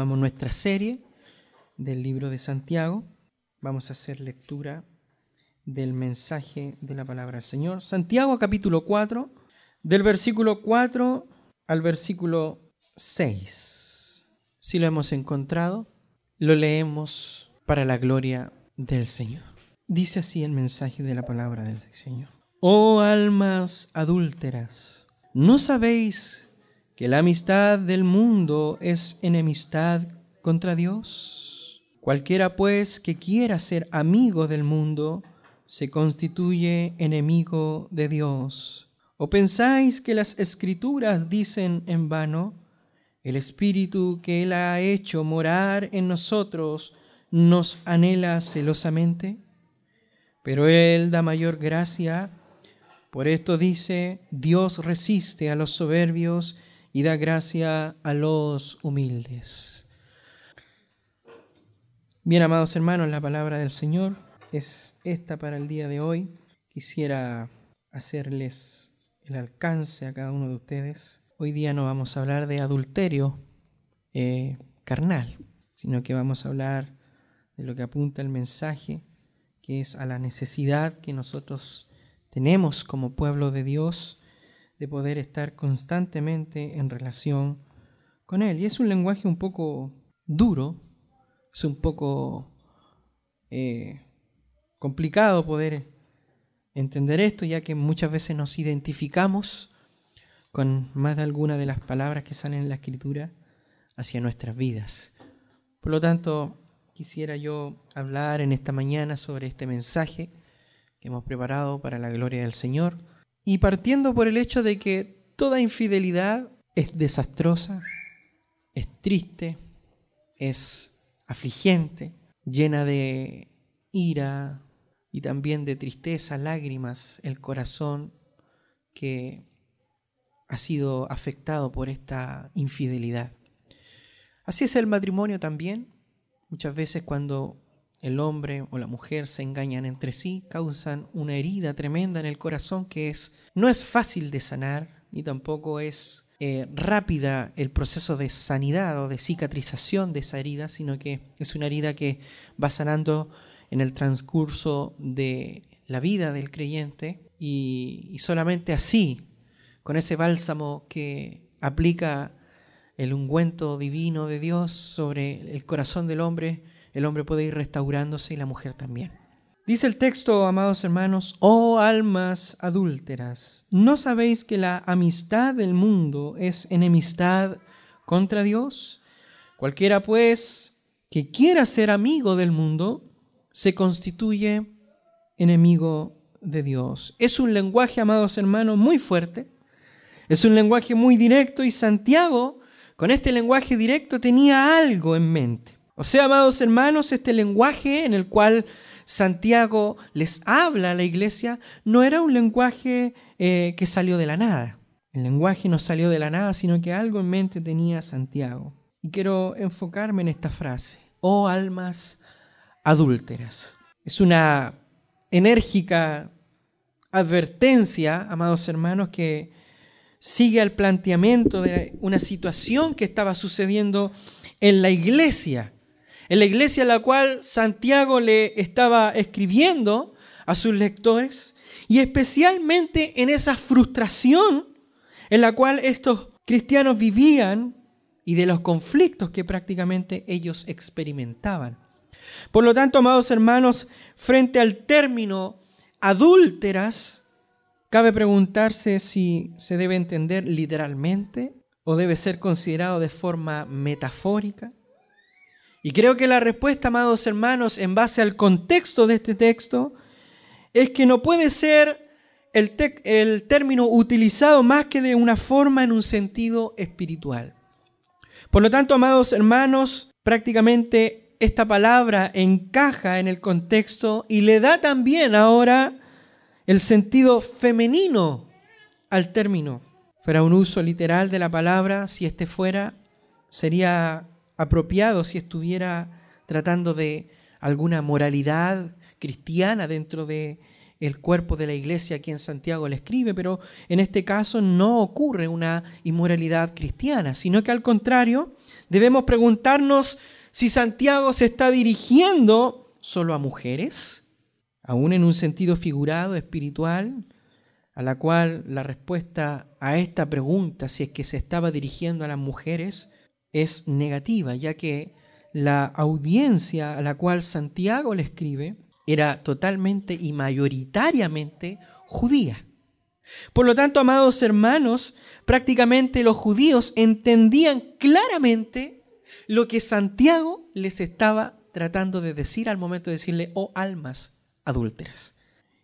Continuamos nuestra serie del libro de Santiago. Vamos a hacer lectura del mensaje de la palabra del Señor. Santiago capítulo 4, del versículo 4 al versículo 6. Si lo hemos encontrado, lo leemos para la gloria del Señor. Dice así el mensaje de la palabra del Señor. Oh almas adúlteras, ¿no sabéis que la amistad del mundo es enemistad contra Dios? Cualquiera pues que quiera ser amigo del mundo se constituye enemigo de Dios. ¿O pensáis que las escrituras dicen en vano, el Espíritu que Él ha hecho morar en nosotros nos anhela celosamente? Pero Él da mayor gracia. Por esto dice, Dios resiste a los soberbios y da gracia a los humildes. Bien, amados hermanos, la palabra del Señor es esta para el día de hoy. Quisiera hacerles el alcance a cada uno de ustedes. Hoy día no vamos a hablar de adulterio eh, carnal, sino que vamos a hablar de lo que apunta el mensaje, que es a la necesidad que nosotros tenemos como pueblo de Dios de poder estar constantemente en relación con Él. Y es un lenguaje un poco duro, es un poco eh, complicado poder entender esto, ya que muchas veces nos identificamos con más de alguna de las palabras que salen en la escritura hacia nuestras vidas. Por lo tanto, quisiera yo hablar en esta mañana sobre este mensaje que hemos preparado para la gloria del Señor y partiendo por el hecho de que toda infidelidad es desastrosa, es triste, es afligente, llena de ira y también de tristeza, lágrimas, el corazón que ha sido afectado por esta infidelidad. Así es el matrimonio también. Muchas veces cuando el hombre o la mujer se engañan entre sí, causan una herida tremenda en el corazón que es no es fácil de sanar ni tampoco es eh, rápida el proceso de sanidad o de cicatrización de esa herida, sino que es una herida que va sanando en el transcurso de la vida del creyente y, y solamente así, con ese bálsamo que aplica el ungüento divino de Dios sobre el corazón del hombre, el hombre puede ir restaurándose y la mujer también. Dice el texto, amados hermanos, oh almas adúlteras, ¿no sabéis que la amistad del mundo es enemistad contra Dios? Cualquiera pues que quiera ser amigo del mundo, se constituye enemigo de Dios. Es un lenguaje, amados hermanos, muy fuerte. Es un lenguaje muy directo y Santiago, con este lenguaje directo, tenía algo en mente. O sea, amados hermanos, este lenguaje en el cual Santiago les habla a la iglesia no era un lenguaje eh, que salió de la nada. El lenguaje no salió de la nada, sino que algo en mente tenía Santiago. Y quiero enfocarme en esta frase. Oh almas adúlteras. Es una enérgica advertencia, amados hermanos, que sigue al planteamiento de una situación que estaba sucediendo en la iglesia en la iglesia a la cual Santiago le estaba escribiendo a sus lectores y especialmente en esa frustración en la cual estos cristianos vivían y de los conflictos que prácticamente ellos experimentaban. Por lo tanto, amados hermanos, frente al término adúlteras, cabe preguntarse si se debe entender literalmente o debe ser considerado de forma metafórica. Y creo que la respuesta, amados hermanos, en base al contexto de este texto, es que no puede ser el, término utilizado más que de una forma en un sentido espiritual. Por lo tanto, amados hermanos, prácticamente esta palabra encaja en el contexto y le da también ahora el sentido femenino al término. Fuera un uso literal de la palabra, si este fuera, sería apropiado si estuviera tratando de alguna moralidad cristiana dentro de el cuerpo de la iglesia a quien Santiago le escribe, pero en este caso no ocurre una inmoralidad cristiana, sino que al contrario, debemos preguntarnos si Santiago se está dirigiendo solo a mujeres, aún en un sentido figurado, espiritual, a la cual la respuesta a esta pregunta, si es que se estaba dirigiendo a las mujeres, es negativa, ya que la audiencia a la cual Santiago le escribe era totalmente y mayoritariamente judía. Por lo tanto, amados hermanos, prácticamente los judíos entendían claramente lo que Santiago les estaba tratando de decir al momento de decirle, oh almas adúlteras.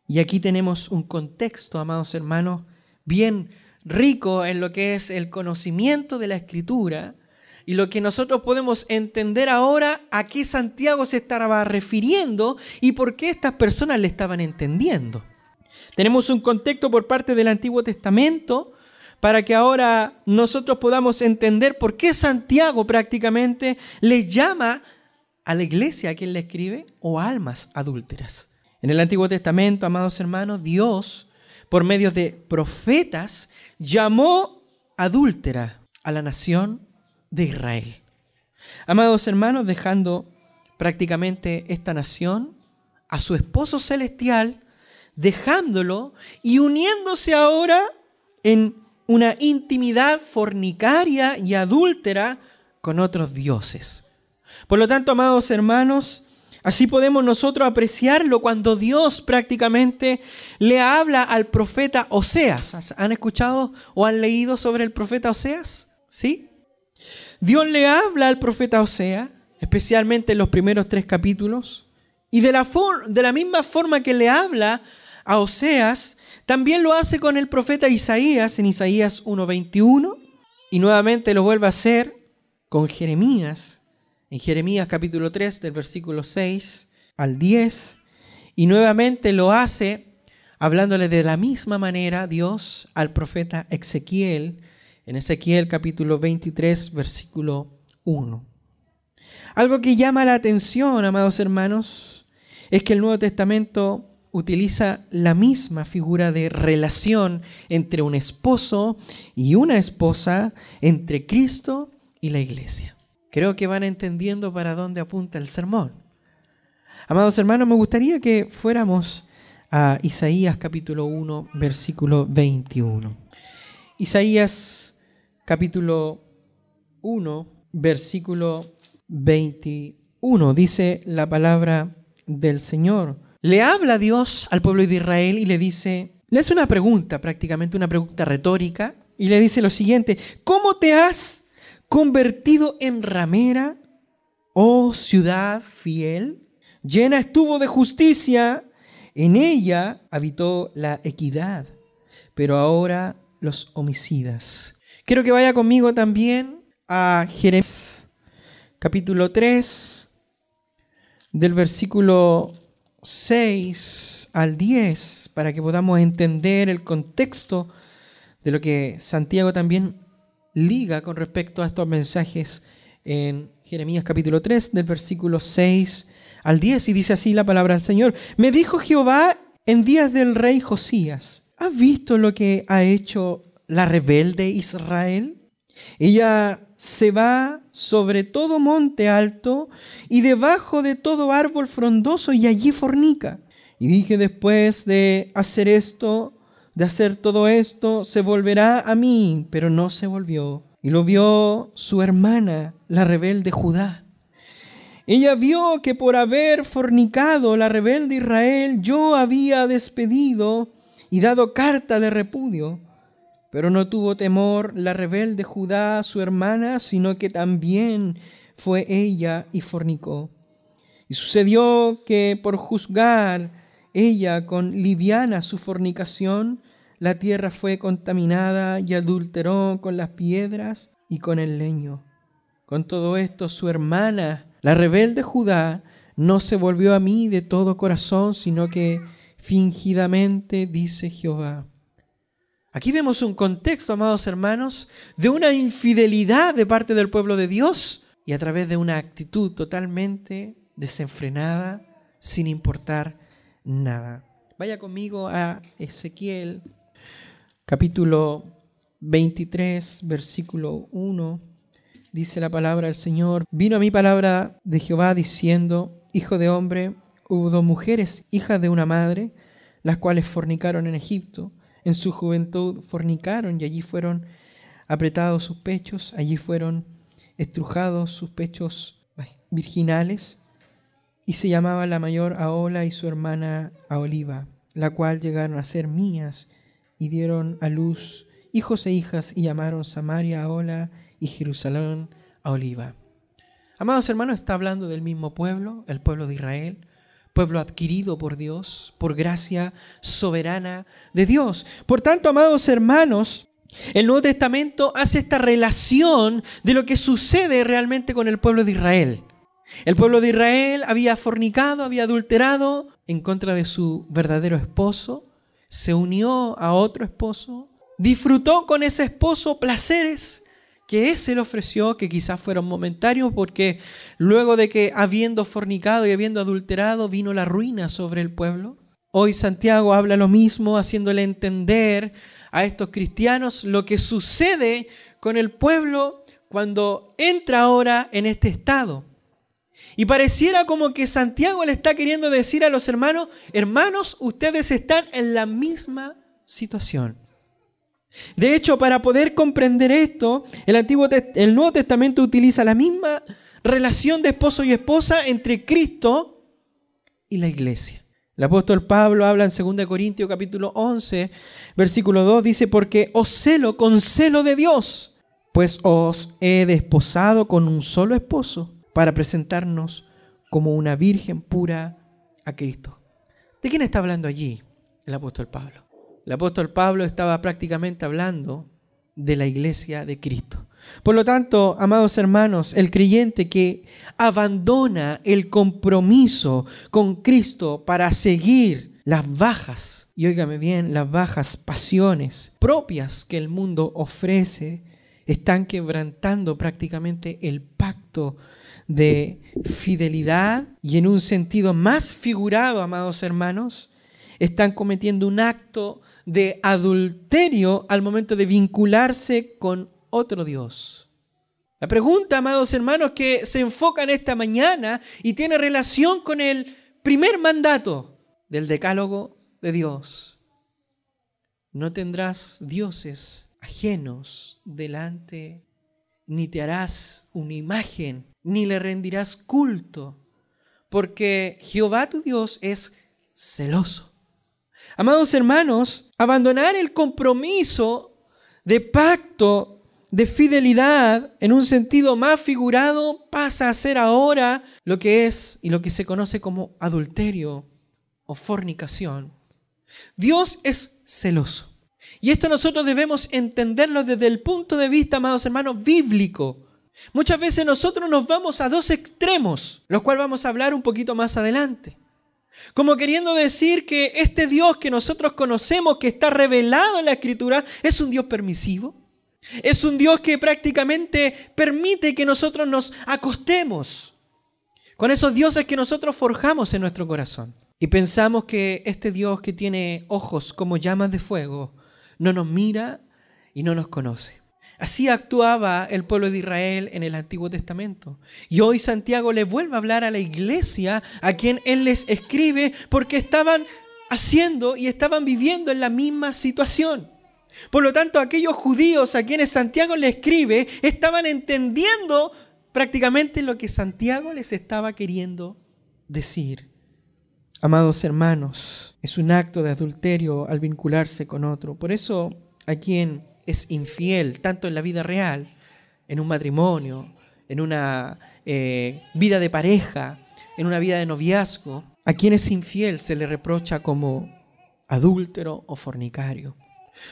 Y aquí tenemos un contexto, amados hermanos, bien rico en lo que es el conocimiento de la escritura, y lo que nosotros podemos entender ahora a qué Santiago se estaba refiriendo y por qué estas personas le estaban entendiendo. Tenemos un contexto por parte del Antiguo Testamento para que ahora nosotros podamos entender por qué Santiago prácticamente le llama a la iglesia a quien le escribe o almas adúlteras. En el Antiguo Testamento, amados hermanos, Dios, por medio de profetas, llamó adúltera a la nación de Israel. Amados hermanos, dejando prácticamente esta nación a su esposo celestial, dejándolo y uniéndose ahora en una intimidad fornicaria y adúltera con otros dioses. Por lo tanto, amados hermanos, así podemos nosotros apreciarlo cuando Dios prácticamente le habla al profeta Oseas. ¿Han escuchado o han leído sobre el profeta Oseas? ¿Sí? Dios le habla al profeta Osea, especialmente en los primeros tres capítulos, y de la, de la misma forma que le habla a Oseas, también lo hace con el profeta Isaías en Isaías 1.21, y nuevamente lo vuelve a hacer con Jeremías, en Jeremías capítulo 3 del versículo 6 al 10, y nuevamente lo hace hablándole de la misma manera Dios al profeta Ezequiel en Ezequiel capítulo 23, versículo 1. Algo que llama la atención, amados hermanos, es que el Nuevo Testamento utiliza la misma figura de relación entre un esposo y una esposa, entre Cristo y la iglesia. Creo que van entendiendo para dónde apunta el sermón. Amados hermanos, me gustaría que fuéramos a Isaías capítulo 1, versículo 21. Isaías capítulo 1, versículo 21. Dice la palabra del Señor. Le habla Dios al pueblo de Israel y le dice, le hace una pregunta, prácticamente una pregunta retórica, y le dice lo siguiente, ¿cómo te has convertido en ramera, oh ciudad fiel? Llena estuvo de justicia, en ella habitó la equidad, pero ahora los homicidas Quiero que vaya conmigo también a Jeremías capítulo 3, del versículo 6 al 10, para que podamos entender el contexto de lo que Santiago también liga con respecto a estos mensajes en Jeremías capítulo 3, del versículo 6 al 10, y dice así la palabra del Señor. Me dijo Jehová en días del rey Josías, ¿has visto lo que ha hecho la rebelde Israel? Ella se va sobre todo monte alto y debajo de todo árbol frondoso y allí fornica. Y dije después de hacer esto, de hacer todo esto, se volverá a mí, pero no se volvió. Y lo vio su hermana, la rebelde Judá. Ella vio que por haber fornicado la rebelde Israel, yo había despedido y dado carta de repudio pero no tuvo temor la rebelde Judá, su hermana, sino que también fue ella y fornicó. Y sucedió que por juzgar ella con liviana su fornicación, la tierra fue contaminada y adulteró con las piedras y con el leño. Con todo esto, su hermana, la rebelde Judá, no se volvió a mí de todo corazón, sino que fingidamente dice Jehová. Aquí vemos un contexto, amados hermanos, de una infidelidad de parte del pueblo de Dios y a través de una actitud totalmente desenfrenada, sin importar nada. Vaya conmigo a Ezequiel capítulo 23, versículo 1. Dice la palabra del Señor, vino a mí palabra de Jehová diciendo, Hijo de hombre, hubo dos mujeres, hijas de una madre, las cuales fornicaron en Egipto. En su juventud fornicaron y allí fueron apretados sus pechos, allí fueron estrujados sus pechos virginales y se llamaba la mayor Aola y su hermana Aoliva, la cual llegaron a ser mías y dieron a luz hijos e hijas y llamaron Samaria Aola y Jerusalén a Oliva. Amados hermanos, está hablando del mismo pueblo, el pueblo de Israel, pueblo adquirido por Dios, por gracia soberana de Dios. Por tanto, amados hermanos, el Nuevo Testamento hace esta relación de lo que sucede realmente con el pueblo de Israel. El pueblo de Israel había fornicado, había adulterado en contra de su verdadero esposo, se unió a otro esposo, disfrutó con ese esposo placeres que ese le ofreció, que quizás fueron momentarios, porque luego de que habiendo fornicado y habiendo adulterado vino la ruina sobre el pueblo. Hoy Santiago habla lo mismo, haciéndole entender a estos cristianos lo que sucede con el pueblo cuando entra ahora en este estado. Y pareciera como que Santiago le está queriendo decir a los hermanos, hermanos, ustedes están en la misma situación. De hecho, para poder comprender esto, el, Antiguo, Nuevo Testamento utiliza la misma relación de esposo y esposa entre Cristo y la iglesia. El apóstol Pablo habla en 2 Corintios capítulo 11, versículo 2, dice, porque os celo con celo de Dios, pues os he desposado con un solo esposo para presentarnos como una virgen pura a Cristo. ¿De quién está hablando allí el apóstol Pablo? El apóstol Pablo estaba prácticamente hablando de la iglesia de Cristo. Por lo tanto, amados hermanos, el creyente que abandona el compromiso con Cristo para seguir las bajas, y óigame bien, las bajas pasiones propias que el mundo ofrece, están quebrantando prácticamente el pacto de fidelidad y en un sentido más figurado, amados hermanos, están cometiendo un acto de adulterio al momento de vincularse con otro Dios. La pregunta, amados hermanos, que se enfoca en esta mañana y tiene relación con el primer mandato del decálogo de Dios. No tendrás dioses ajenos delante, ni te harás una imagen ni le rendirás culto, porque Jehová tu Dios es celoso. Amados hermanos, abandonar el compromiso de pacto, de fidelidad, en un sentido más figurado, pasa a ser ahora lo que es y lo que se conoce como adulterio o fornicación. Dios es celoso. Y esto nosotros debemos entenderlo desde el punto de vista, amados hermanos, bíblico. Muchas veces nosotros nos vamos a dos extremos, los cuales vamos a hablar un poquito más adelante. Como queriendo decir que este Dios que nosotros conocemos, que está revelado en la Escritura, es un Dios permisivo. Es un Dios que prácticamente permite que nosotros nos acostemos con esos dioses que nosotros forjamos en nuestro corazón. Y pensamos que este Dios que tiene ojos como llamas de fuego no nos mira y no nos conoce. Así actuaba el pueblo de Israel en el Antiguo Testamento. Y hoy Santiago le vuelve a hablar a la iglesia a quien él les escribe porque estaban haciendo y estaban viviendo en la misma situación. Por lo tanto, aquellos judíos a quienes Santiago le escribe estaban entendiendo prácticamente lo que Santiago les estaba queriendo decir. Amados hermanos, es un acto de adulterio al vincularse con otro. Por eso, a quien es infiel, tanto en la vida real, en un matrimonio, en una eh, vida de pareja, en una vida de noviazgo, a quien es infiel se le reprocha como adúltero o fornicario.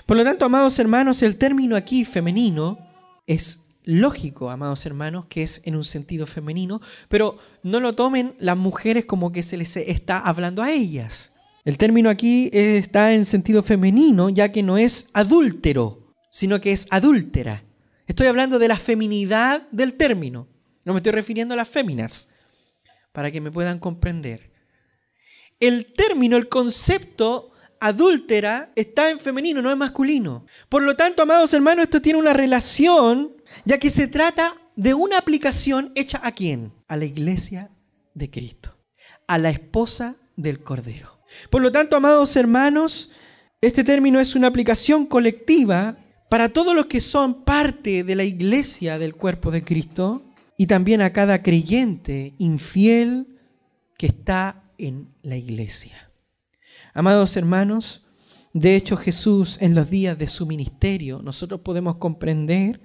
Por lo tanto, amados hermanos, el término aquí femenino es lógico, amados hermanos, que es en un sentido femenino, pero no lo tomen las mujeres como que se les está hablando a ellas. El término aquí está en sentido femenino, ya que no es adúltero, sino que es adúltera. Estoy hablando de la feminidad del término. No me estoy refiriendo a las féminas, para que me puedan comprender. el término, el concepto adúltera está en femenino, no es masculino. Por lo tanto, amados hermanos, esto tiene una relación, ya que se trata de una aplicación hecha a quién? A la iglesia de Cristo, a la esposa del Cordero. Por lo tanto, amados hermanos, este término es una aplicación colectiva para todos los que son parte de la iglesia del cuerpo de Cristo y también a cada creyente infiel que está en la iglesia. Amados hermanos, de hecho Jesús en los días de su ministerio, nosotros podemos comprender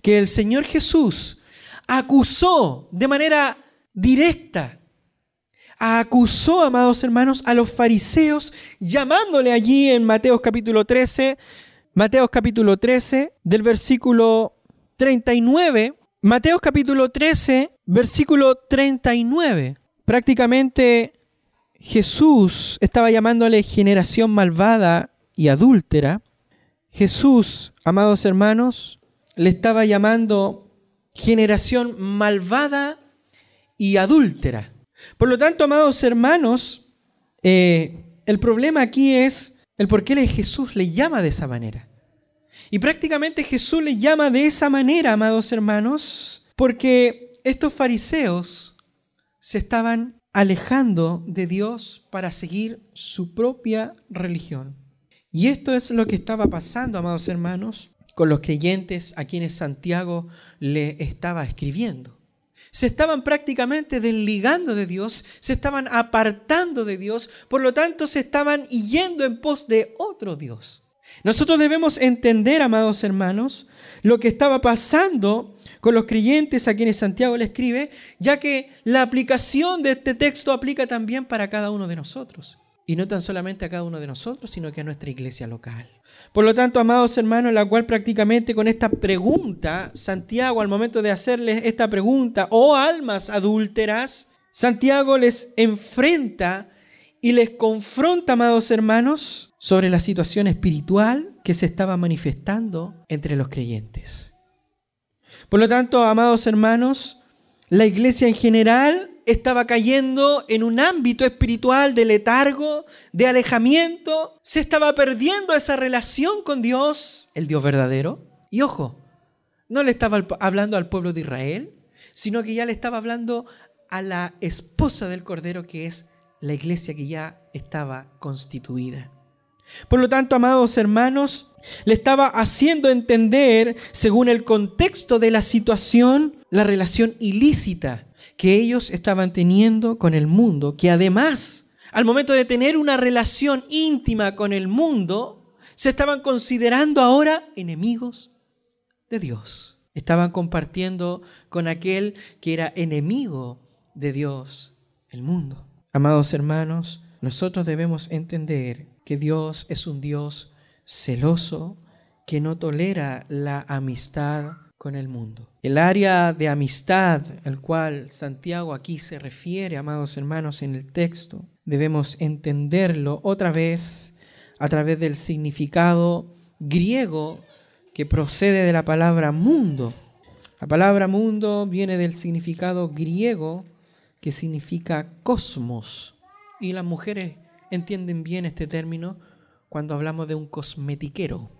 que el Señor Jesús acusó de manera directa, acusó, amados hermanos, a los fariseos, llamándole allí en Mateo capítulo 13, Mateo capítulo 13, del versículo 39, Mateo capítulo 13, versículo 39. Prácticamente Jesús estaba llamándole generación malvada y adúltera. Jesús, amados hermanos, le estaba llamando generación malvada y adúltera. Por lo tanto, amados hermanos, eh, el problema aquí es el por qué Jesús le llama de esa manera. Y prácticamente Jesús le llama de esa manera, amados hermanos, porque estos fariseos se estaban alejando de Dios para seguir su propia religión. Y esto es lo que estaba pasando, amados hermanos, con los creyentes a quienes Santiago le estaba escribiendo. Se estaban prácticamente desligando de Dios, se estaban apartando de Dios, por lo tanto se estaban yendo en pos de otro Dios. Nosotros debemos entender, amados hermanos, lo que estaba pasando con los creyentes a quienes Santiago le escribe, ya que la aplicación de este texto aplica también para cada uno de nosotros. Y no tan solamente a cada uno de nosotros, sino que a nuestra iglesia local. Por lo tanto, amados hermanos, la cual prácticamente con esta pregunta, Santiago al momento de hacerles esta pregunta, oh almas adúlteras, Santiago les enfrenta y les confronta, amados hermanos, sobre la situación espiritual que se estaba manifestando entre los creyentes. Por lo tanto, amados hermanos, la iglesia en general estaba cayendo en un ámbito espiritual de letargo, de alejamiento, se estaba perdiendo esa relación con Dios, el Dios verdadero. Y ojo, no le estaba hablando al pueblo de Israel, sino que ya le estaba hablando a la esposa del Cordero, que es la iglesia que ya estaba constituida. Por lo tanto, amados hermanos, le estaba haciendo entender, según el contexto de la situación, la relación ilícita que ellos estaban teniendo con el mundo, que además, al momento de tener una relación íntima con el mundo, se estaban considerando ahora enemigos de Dios. Estaban compartiendo con aquel que era enemigo de Dios, el mundo. Amados hermanos, nosotros debemos entender que Dios es un Dios celoso que no tolera la amistad con el mundo. El área de amistad al cual Santiago aquí se refiere, amados hermanos, en el texto, debemos entenderlo otra vez a través del significado griego que procede de la palabra mundo. La palabra mundo viene del significado griego que significa cosmos. Y las mujeres entienden bien este término cuando hablamos de un cosmetiquero.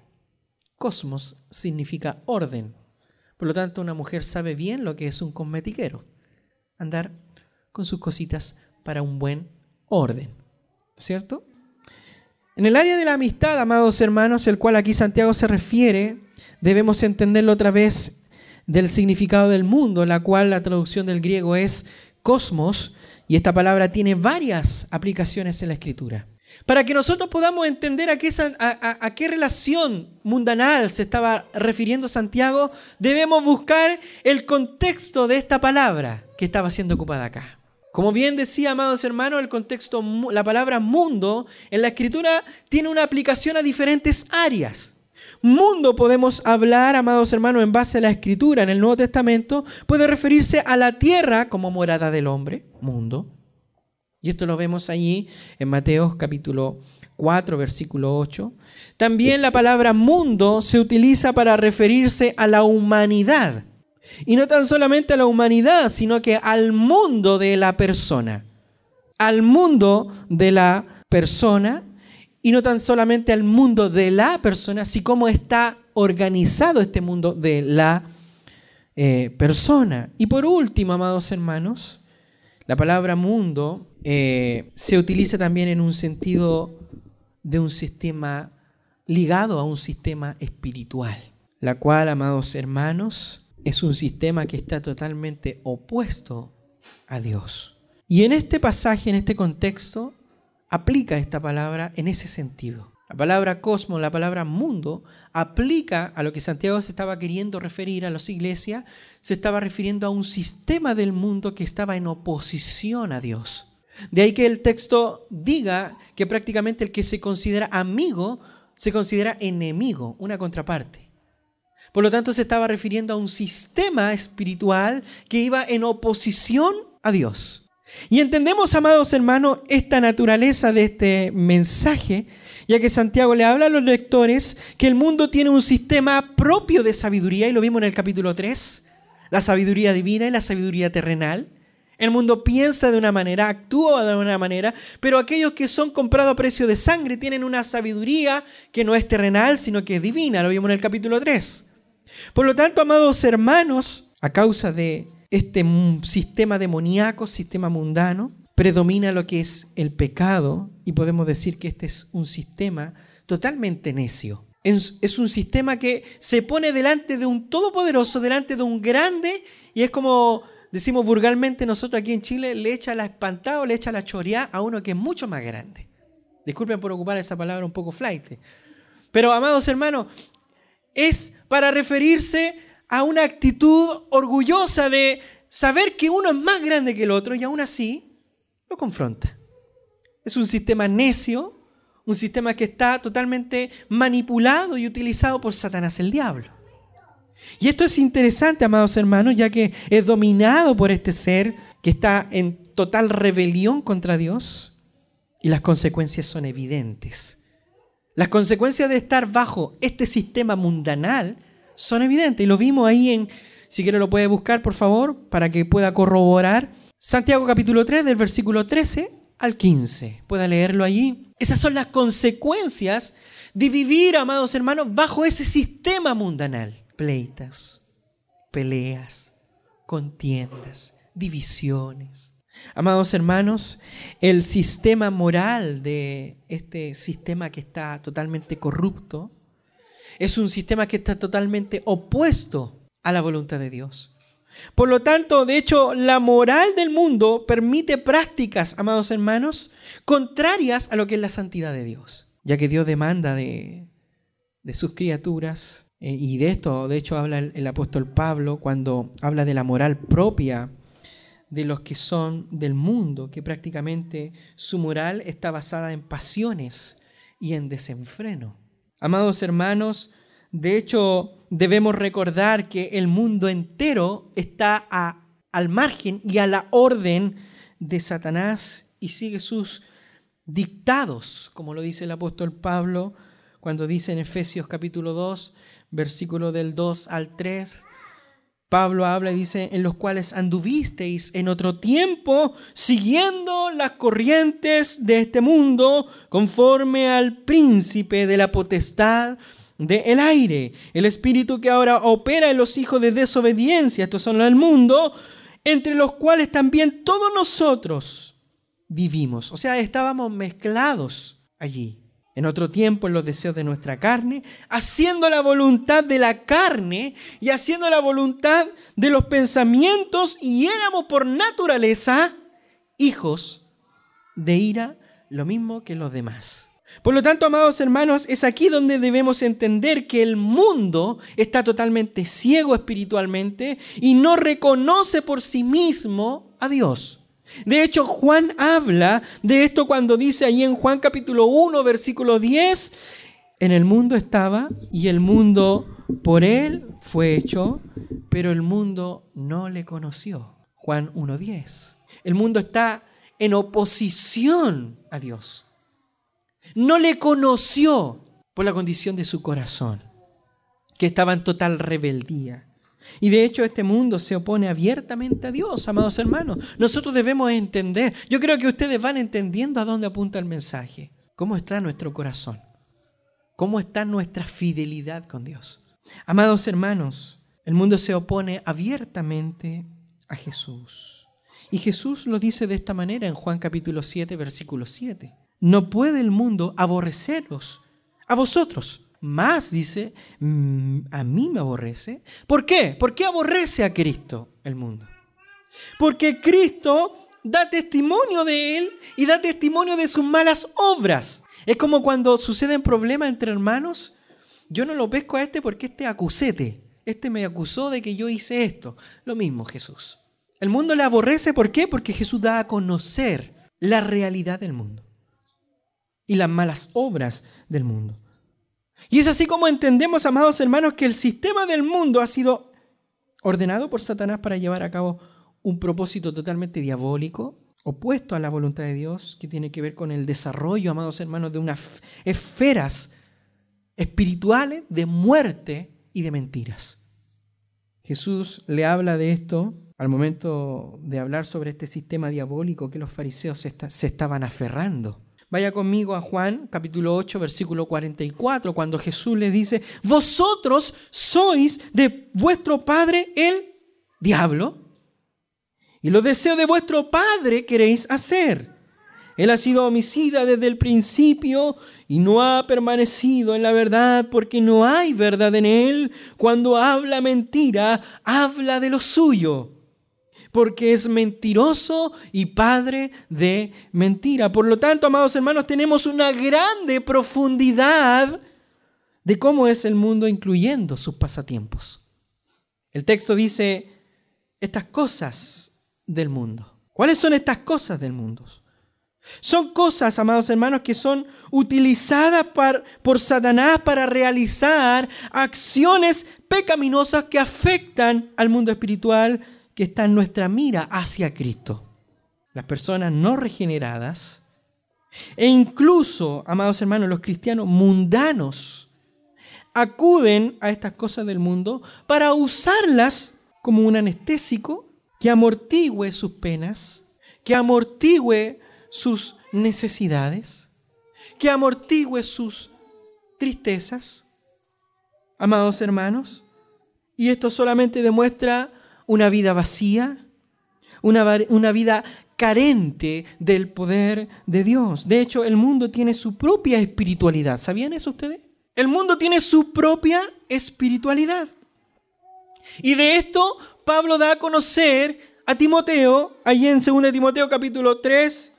Cosmos significa orden. Por lo tanto, una mujer sabe bien lo que es un cosmetiquero. Andar con sus cositas para un buen orden. ¿Cierto? En el área de la amistad, amados hermanos, el cual aquí Santiago se refiere, debemos entenderlo otra vez del significado del mundo, la cual la traducción del griego es cosmos, y esta palabra tiene varias aplicaciones en la escritura. Para que nosotros podamos entender a qué, relación mundanal se estaba refiriendo Santiago, debemos buscar el contexto de esta palabra que estaba siendo ocupada acá. Como bien decía, amados hermanos, el contexto, la palabra mundo en la escritura tiene una aplicación a diferentes áreas. Mundo podemos hablar, amados hermanos, en base a la escritura en el Nuevo Testamento, puede referirse a la tierra como morada del hombre, mundo. Y esto lo vemos allí en Mateo capítulo 4, versículo 8. También la palabra mundo se utiliza para referirse a la humanidad. Y no tan solamente a la humanidad, sino que al mundo de la persona. al mundo de la persona y no tan solamente al mundo de la persona, sino cómo está organizado este mundo de la eh, persona. Y por último, amados hermanos, la palabra mundo eh, se utiliza también en un sentido de un sistema ligado a un sistema espiritual, la cual, amados hermanos, es un sistema que está totalmente opuesto a Dios. Y en este pasaje, en este contexto, aplica esta palabra en ese sentido. La palabra cosmos, la palabra mundo, aplica a lo que Santiago se estaba queriendo referir a las iglesias, se estaba refiriendo a un sistema del mundo que estaba en oposición a Dios. De ahí que el texto diga que prácticamente el que se considera amigo se considera enemigo, una contraparte. Por lo tanto, se estaba refiriendo a un sistema espiritual que iba en oposición a Dios. Y entendemos, amados hermanos, esta naturaleza de este mensaje ya que Santiago le habla a los lectores que el mundo tiene un sistema propio de sabiduría, y lo vimos en el capítulo 3, la sabiduría divina y la sabiduría terrenal. El mundo piensa de una manera, actúa de una manera, pero aquellos que son comprados a precio de sangre tienen una sabiduría que no es terrenal, sino que es divina, lo vimos en el capítulo 3. Por lo tanto, amados hermanos, a causa de este sistema demoníaco, sistema mundano, predomina lo que es el pecado y podemos decir que este es un sistema totalmente necio. Es un sistema que se pone delante de un todopoderoso, delante de un grande y es como decimos vulgarmente nosotros aquí en Chile, le echa la espantada o le echa la choreá a uno que es mucho más grande. Disculpen por ocupar esa palabra un poco flight. Pero, amados hermanos, es para referirse a una actitud orgullosa de saber que uno es más grande que el otro y aún así lo confronta. Es un sistema necio, un sistema que está totalmente manipulado y utilizado por Satanás el diablo. Y esto es interesante, amados hermanos, ya que es dominado por este ser que está en total rebelión contra Dios y las consecuencias son evidentes. Las consecuencias de estar bajo este sistema mundanal son evidentes y lo vimos ahí en, si quiere lo puede buscar por favor, para que pueda corroborar Santiago capítulo 3 del versículo 13 al 15. Pueda leerlo allí. Esas son las consecuencias de vivir, amados hermanos, bajo ese sistema mundanal. Pleitas, peleas, contiendas, divisiones. Amados hermanos, el sistema moral de este sistema que está totalmente corrupto es un sistema que está totalmente opuesto a la voluntad de Dios. Por lo tanto, de hecho, la moral del mundo permite prácticas, amados hermanos, contrarias a lo que es la santidad de Dios, ya que Dios demanda de, sus criaturas, eh, y de esto, de hecho, habla el, apóstol Pablo cuando habla de la moral propia de los que son del mundo, que prácticamente su moral está basada en pasiones y en desenfreno. Amados hermanos, de hecho, debemos recordar que el mundo entero está al margen y a la orden de Satanás y sigue sus dictados, como lo dice el apóstol Pablo cuando dice en Efesios capítulo 2, versículo del 2 al 3. Pablo habla y dice, en los cuales anduvisteis en otro tiempo, siguiendo las corrientes de este mundo, conforme al príncipe de la potestad del el aire, el espíritu que ahora opera en los hijos de desobediencia, estos son el mundo, entre los cuales también todos nosotros vivimos. O sea, estábamos mezclados allí. En otro tiempo, en los deseos de nuestra carne, haciendo la voluntad de la carne y haciendo la voluntad de los pensamientos, y éramos por naturaleza hijos de ira, lo mismo que los demás. Por lo tanto, amados hermanos, es aquí donde debemos entender que el mundo está totalmente ciego espiritualmente y no reconoce por sí mismo a Dios. De hecho, Juan habla de esto cuando dice ahí en Juan capítulo 1, versículo 10, en el mundo estaba y el mundo por él fue hecho, pero el mundo no le conoció. Juan 1.10. El mundo está en oposición a Dios no le conoció por la condición de su corazón, que estaba en total rebeldía. Y de hecho este mundo se opone abiertamente a Dios, amados hermanos. Nosotros debemos entender, yo creo que ustedes van entendiendo a dónde apunta el mensaje, cómo está nuestro corazón, cómo está nuestra fidelidad con Dios. Amados hermanos, el mundo se opone abiertamente a Jesús. Y Jesús lo dice de esta manera en Juan capítulo 7, versículo 7. No puede el mundo aborreceros a vosotros más, dice, mm, a mí me aborrece. ¿Por qué? ¿Por qué aborrece a Cristo el mundo? Porque Cristo da testimonio de Él y da testimonio de sus malas obras. Es como cuando suceden problemas entre hermanos. Yo no lo pesco a este porque este acusete. Este me acusó de que yo hice esto. Lo mismo Jesús. El mundo le aborrece, ¿por qué? Porque Jesús da a conocer la realidad del mundo y las malas obras del mundo. Y es así como entendemos, amados hermanos, que el sistema del mundo ha sido ordenado por Satanás para llevar a cabo un propósito totalmente diabólico, opuesto a la voluntad de Dios, que tiene que ver con el desarrollo, amados hermanos, de unas esferas espirituales de muerte y de mentiras. Jesús le habla de esto al momento de hablar sobre este sistema diabólico que los fariseos se, estaban aferrando. Vaya conmigo a Juan capítulo 8 versículo 44 cuando Jesús le dice, vosotros sois de vuestro padre el diablo y los deseos de vuestro padre queréis hacer. Él ha sido homicida desde el principio y no ha permanecido en la verdad porque no hay verdad en él. Cuando habla mentira, habla de lo suyo porque es mentiroso y padre de mentira. Por lo tanto, amados hermanos, tenemos una grande profundidad de cómo es el mundo, incluyendo sus pasatiempos. El texto dice estas cosas del mundo. ¿Cuáles son estas cosas del mundo? Son cosas, amados hermanos, que son utilizadas por Satanás para realizar acciones pecaminosas que afectan al mundo espiritual que está en nuestra mira hacia Cristo. Las personas no regeneradas e incluso, amados hermanos, los cristianos mundanos acuden a estas cosas del mundo para usarlas como un anestésico que amortigüe sus penas, que amortigüe sus necesidades, que amortigüe sus tristezas. Amados hermanos, y esto solamente demuestra una vida vacía, una, una, vida carente del poder de Dios. De hecho, el mundo tiene su propia espiritualidad. ¿Sabían eso ustedes? El mundo tiene su propia espiritualidad. Y de esto Pablo da a conocer a Timoteo, allí en 2 Timoteo capítulo 3,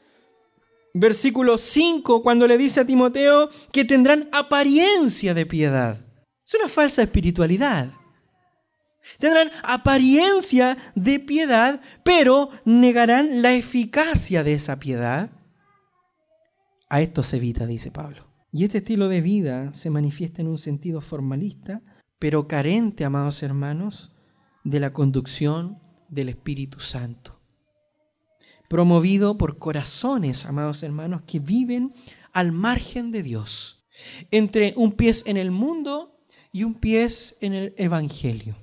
versículo 5, cuando le dice a Timoteo que tendrán apariencia de piedad. Es una falsa espiritualidad. Tendrán apariencia de piedad, pero negarán la eficacia de esa piedad. A esto se evita, dice Pablo. Y este estilo de vida se manifiesta en un sentido formalista, pero carente, amados hermanos, de la conducción del Espíritu Santo. Promovido por corazones, amados hermanos, que viven al margen de Dios, entre un pie en el mundo y un pie en el Evangelio.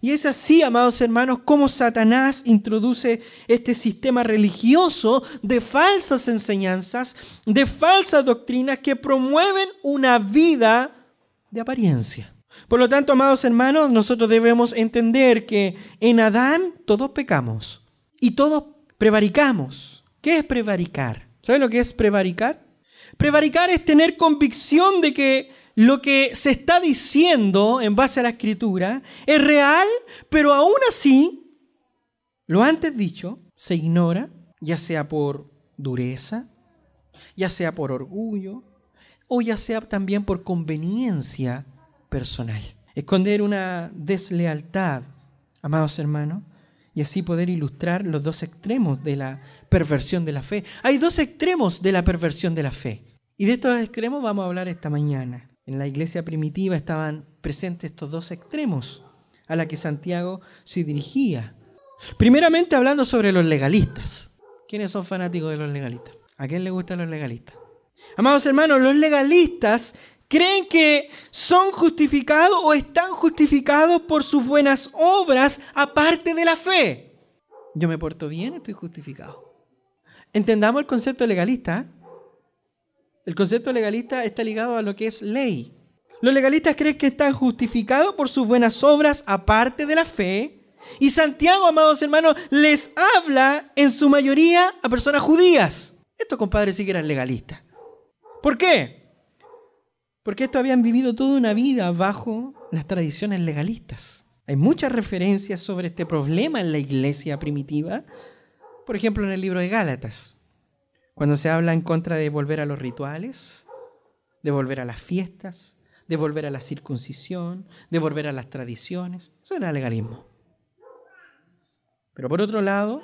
Y es así, amados hermanos, como Satanás introduce este sistema religioso de falsas enseñanzas, de falsas doctrinas que promueven una vida de apariencia. Por lo tanto, amados hermanos, nosotros debemos entender que en Adán todos pecamos y todos prevaricamos. ¿Qué es prevaricar? ¿Sabe lo que es prevaricar? Prevaricar es tener convicción de que lo que se está diciendo en base a la escritura es real, pero aún así, lo antes dicho se ignora, ya sea por dureza, ya sea por orgullo, o ya sea también por conveniencia personal. Esconder una deslealtad, amados hermanos, y así poder ilustrar los dos extremos de la perversión de la fe. Hay dos extremos de la perversión de la fe. Y de estos extremos vamos a hablar esta mañana. En la iglesia primitiva estaban presentes estos dos extremos a la que Santiago se dirigía. Primeramente hablando sobre los legalistas. ¿Quiénes son fanáticos de los legalistas? ¿A quién le gustan los legalistas? Amados hermanos, los legalistas creen que son justificados o están justificados por sus buenas obras aparte de la fe. Yo me porto bien, estoy justificado. Entendamos el concepto legalista. El concepto legalista está ligado a lo que es ley. Los legalistas creen que están justificados por sus buenas obras aparte de la fe. Y Santiago, amados hermanos, les habla en su mayoría a personas judías. Estos compadres sí que eran legalistas. ¿Por qué? Porque estos habían vivido toda una vida bajo las tradiciones legalistas. Hay muchas referencias sobre este problema en la iglesia primitiva. Por ejemplo, en el libro de Gálatas, cuando se habla en contra de volver a los rituales, de volver a las fiestas, de volver a la circuncisión, de volver a las tradiciones. Eso era legalismo. Pero por otro lado,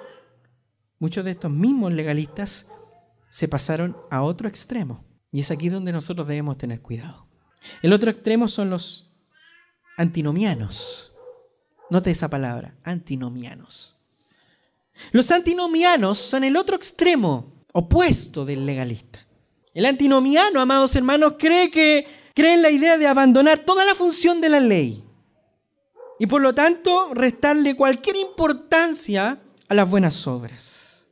muchos de estos mismos legalistas se pasaron a otro extremo. Y es aquí donde nosotros debemos tener cuidado. El otro extremo son los antinomianos. Note esa palabra, antinomianos. Los antinomianos son el otro extremo opuesto del legalista. El antinomiano, amados hermanos, cree que cree en la idea de abandonar toda la función de la ley y por lo tanto restarle cualquier importancia a las buenas obras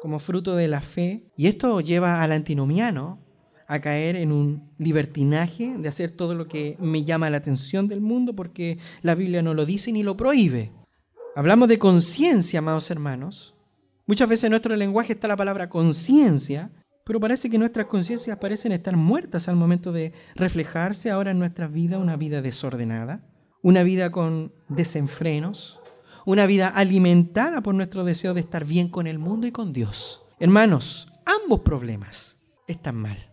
como fruto de la fe. Y esto lleva al antinomiano a caer en un libertinaje de hacer todo lo que me llama la atención del mundo porque la Biblia no lo dice ni lo prohíbe. Hablamos de conciencia, amados hermanos. Muchas veces en nuestro lenguaje está la palabra conciencia, pero parece que nuestras conciencias parecen estar muertas al momento de reflejarse ahora en nuestra vida una vida desordenada, una vida con desenfrenos, una vida alimentada por nuestro deseo de estar bien con el mundo y con Dios. Hermanos, ambos problemas están mal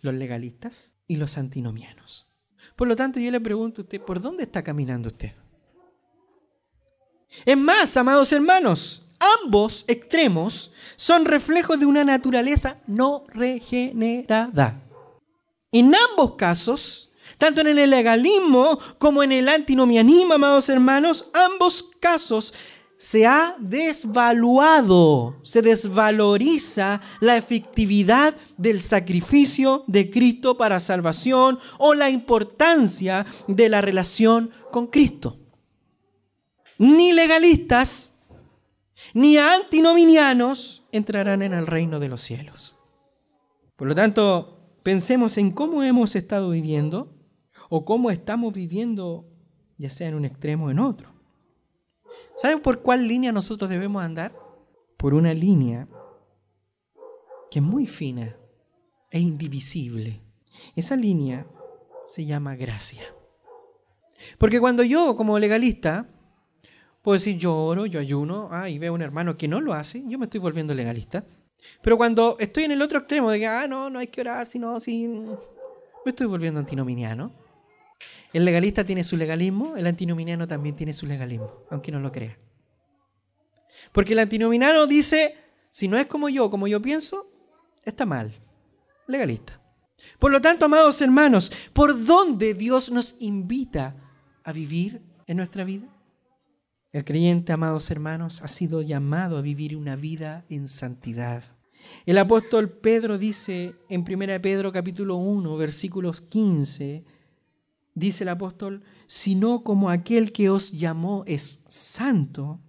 los legalistas y los antinomianos. Por lo tanto, yo le pregunto a usted, ¿por dónde está caminando usted? Es más, amados hermanos, ambos extremos son reflejos de una naturaleza no regenerada. En ambos casos, tanto en el legalismo como en el antinomianismo, amados hermanos, ambos casos se ha desvaluado, se desvaloriza la efectividad del sacrificio de Cristo para salvación o la importancia de la relación con Cristo. Ni legalistas ni antinominianos entrarán en el reino de los cielos. Por lo tanto, pensemos en cómo hemos estado viviendo o cómo estamos viviendo, ya sea en un extremo o en otro. ¿Saben por cuál línea nosotros debemos andar? Por una línea que es muy fina e indivisible. Esa línea se llama gracia. Porque cuando yo, como legalista, puedo decir yo oro, yo ayuno, ah, y veo a un hermano que no lo hace, yo me estoy volviendo legalista. Pero cuando estoy en el otro extremo de que, ah, no, no hay que orar, sino, si me estoy volviendo antinominiano. El legalista tiene su legalismo, el antinominiano también tiene su legalismo, aunque no lo crea. Porque el antinominiano dice, si no es como yo, como yo pienso, está mal. Legalista. Por lo tanto, amados hermanos, ¿por dónde Dios nos invita a vivir en nuestra vida? El creyente, amados hermanos, ha sido llamado a vivir una vida en santidad. El apóstol Pedro dice en 1 Pedro capítulo 1, versículos 15, dice el apóstol, sino como aquel que os llamó es santo,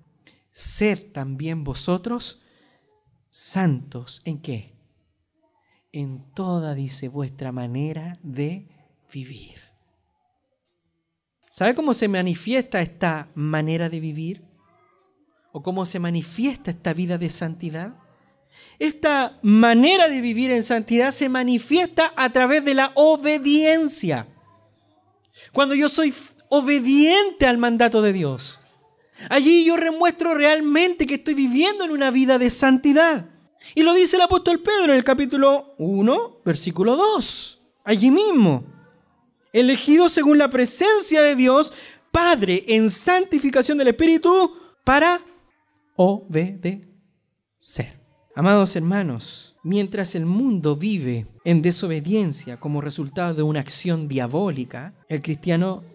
sed también vosotros santos. ¿En qué? En toda, dice, vuestra manera de vivir. ¿Sabe cómo se manifiesta esta manera de vivir? ¿O cómo se manifiesta esta vida de santidad? Esta manera de vivir en santidad se manifiesta a través de la obediencia. Cuando yo soy obediente al mandato de Dios. Allí yo remuestro realmente que estoy viviendo en una vida de santidad. Y lo dice el apóstol Pedro en el capítulo 1, versículo 2. Allí mismo. Elegido según la presencia de Dios, Padre, en santificación del Espíritu, para obedecer. Amados hermanos, mientras el mundo vive en desobediencia como resultado de una acción diabólica, el cristiano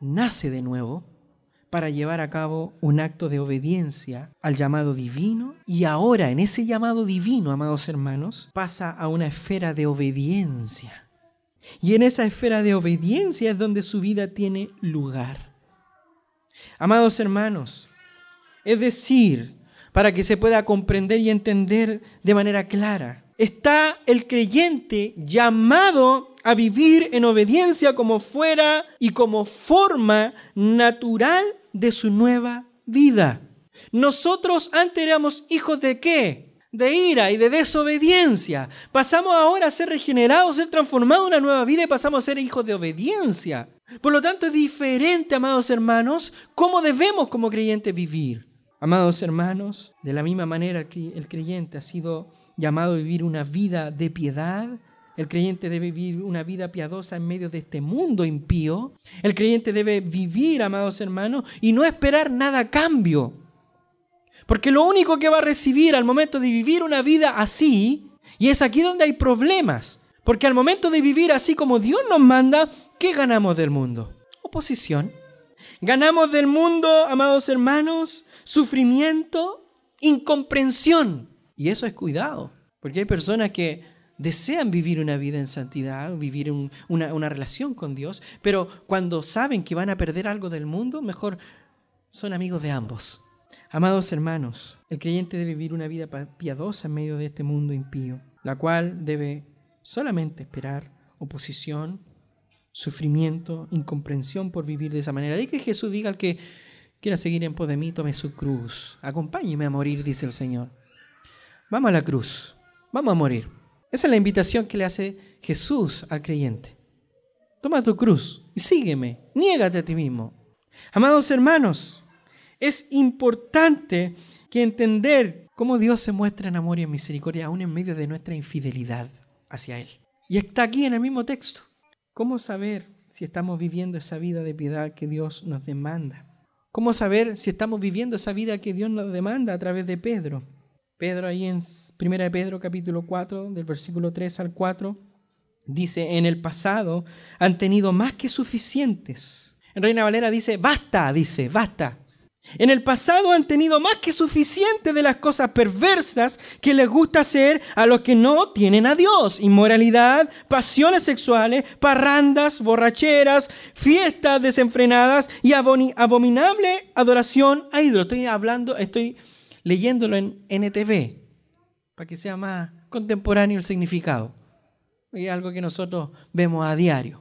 nace de nuevo para llevar a cabo un acto de obediencia al llamado divino y ahora en ese llamado divino, amados hermanos, pasa a una esfera de obediencia. Y en esa esfera de obediencia es donde su vida tiene lugar. Amados hermanos, es decir, para que se pueda comprender y entender de manera clara, está el creyente llamado a vivir en obediencia como fuera y como forma natural de su nueva vida. Nosotros antes éramos hijos de qué? De ira y de desobediencia. Pasamos ahora a ser regenerados, ser transformados en una nueva vida y pasamos a ser hijos de obediencia. Por lo tanto, es diferente, amados hermanos, cómo debemos como creyentes vivir. Amados hermanos, de la misma manera el creyente ha sido llamado a vivir una vida de piedad, el creyente debe vivir una vida piadosa en medio de este mundo impío. El creyente debe vivir, amados hermanos, y no esperar nada a cambio. Porque lo único que va a recibir al momento de vivir una vida así, y es aquí donde hay problemas, porque al momento de vivir así como Dios nos manda, ¿qué ganamos del mundo? Oposición. Ganamos del mundo, amados hermanos, sufrimiento, incomprensión. Y eso es cuidado, porque hay personas que desean vivir una vida en santidad, vivir una, relación con Dios, pero cuando saben que van a perder algo del mundo, mejor son amigos de ambos. Amados hermanos, el creyente debe vivir una vida piadosa en medio de este mundo impío, la cual debe solamente esperar oposición, sufrimiento, incomprensión por vivir de esa manera. Y que Jesús diga al que quiera seguir en pos de mí, tome su cruz, acompáñeme a morir, dice el Señor. Vamos a la cruz, vamos a morir. Esa es la invitación que le hace Jesús al creyente. Toma tu cruz y sígueme, niégate a ti mismo. Amados hermanos, es importante que entender cómo Dios se muestra en amor y en misericordia aún en medio de nuestra infidelidad hacia Él. Y está aquí en el mismo texto. ¿Cómo saber si estamos viviendo esa vida de piedad que Dios nos demanda? ¿Cómo saber si estamos viviendo esa vida que Dios nos demanda a través de Pedro? Pedro ahí en 1 Pedro capítulo 4, del versículo 3 al 4, dice, en el pasado han tenido más que suficientes. En Reina Valera dice, basta, dice, basta. En el pasado han tenido más que suficiente de las cosas perversas que les gusta hacer a los que no tienen a Dios. Inmoralidad, pasiones sexuales, parrandas, borracheras, fiestas desenfrenadas y abominable adoración a ídolos. Estoy hablando, estoy leyéndolo en NTV, para que sea más contemporáneo el significado. Es algo que nosotros vemos a diario.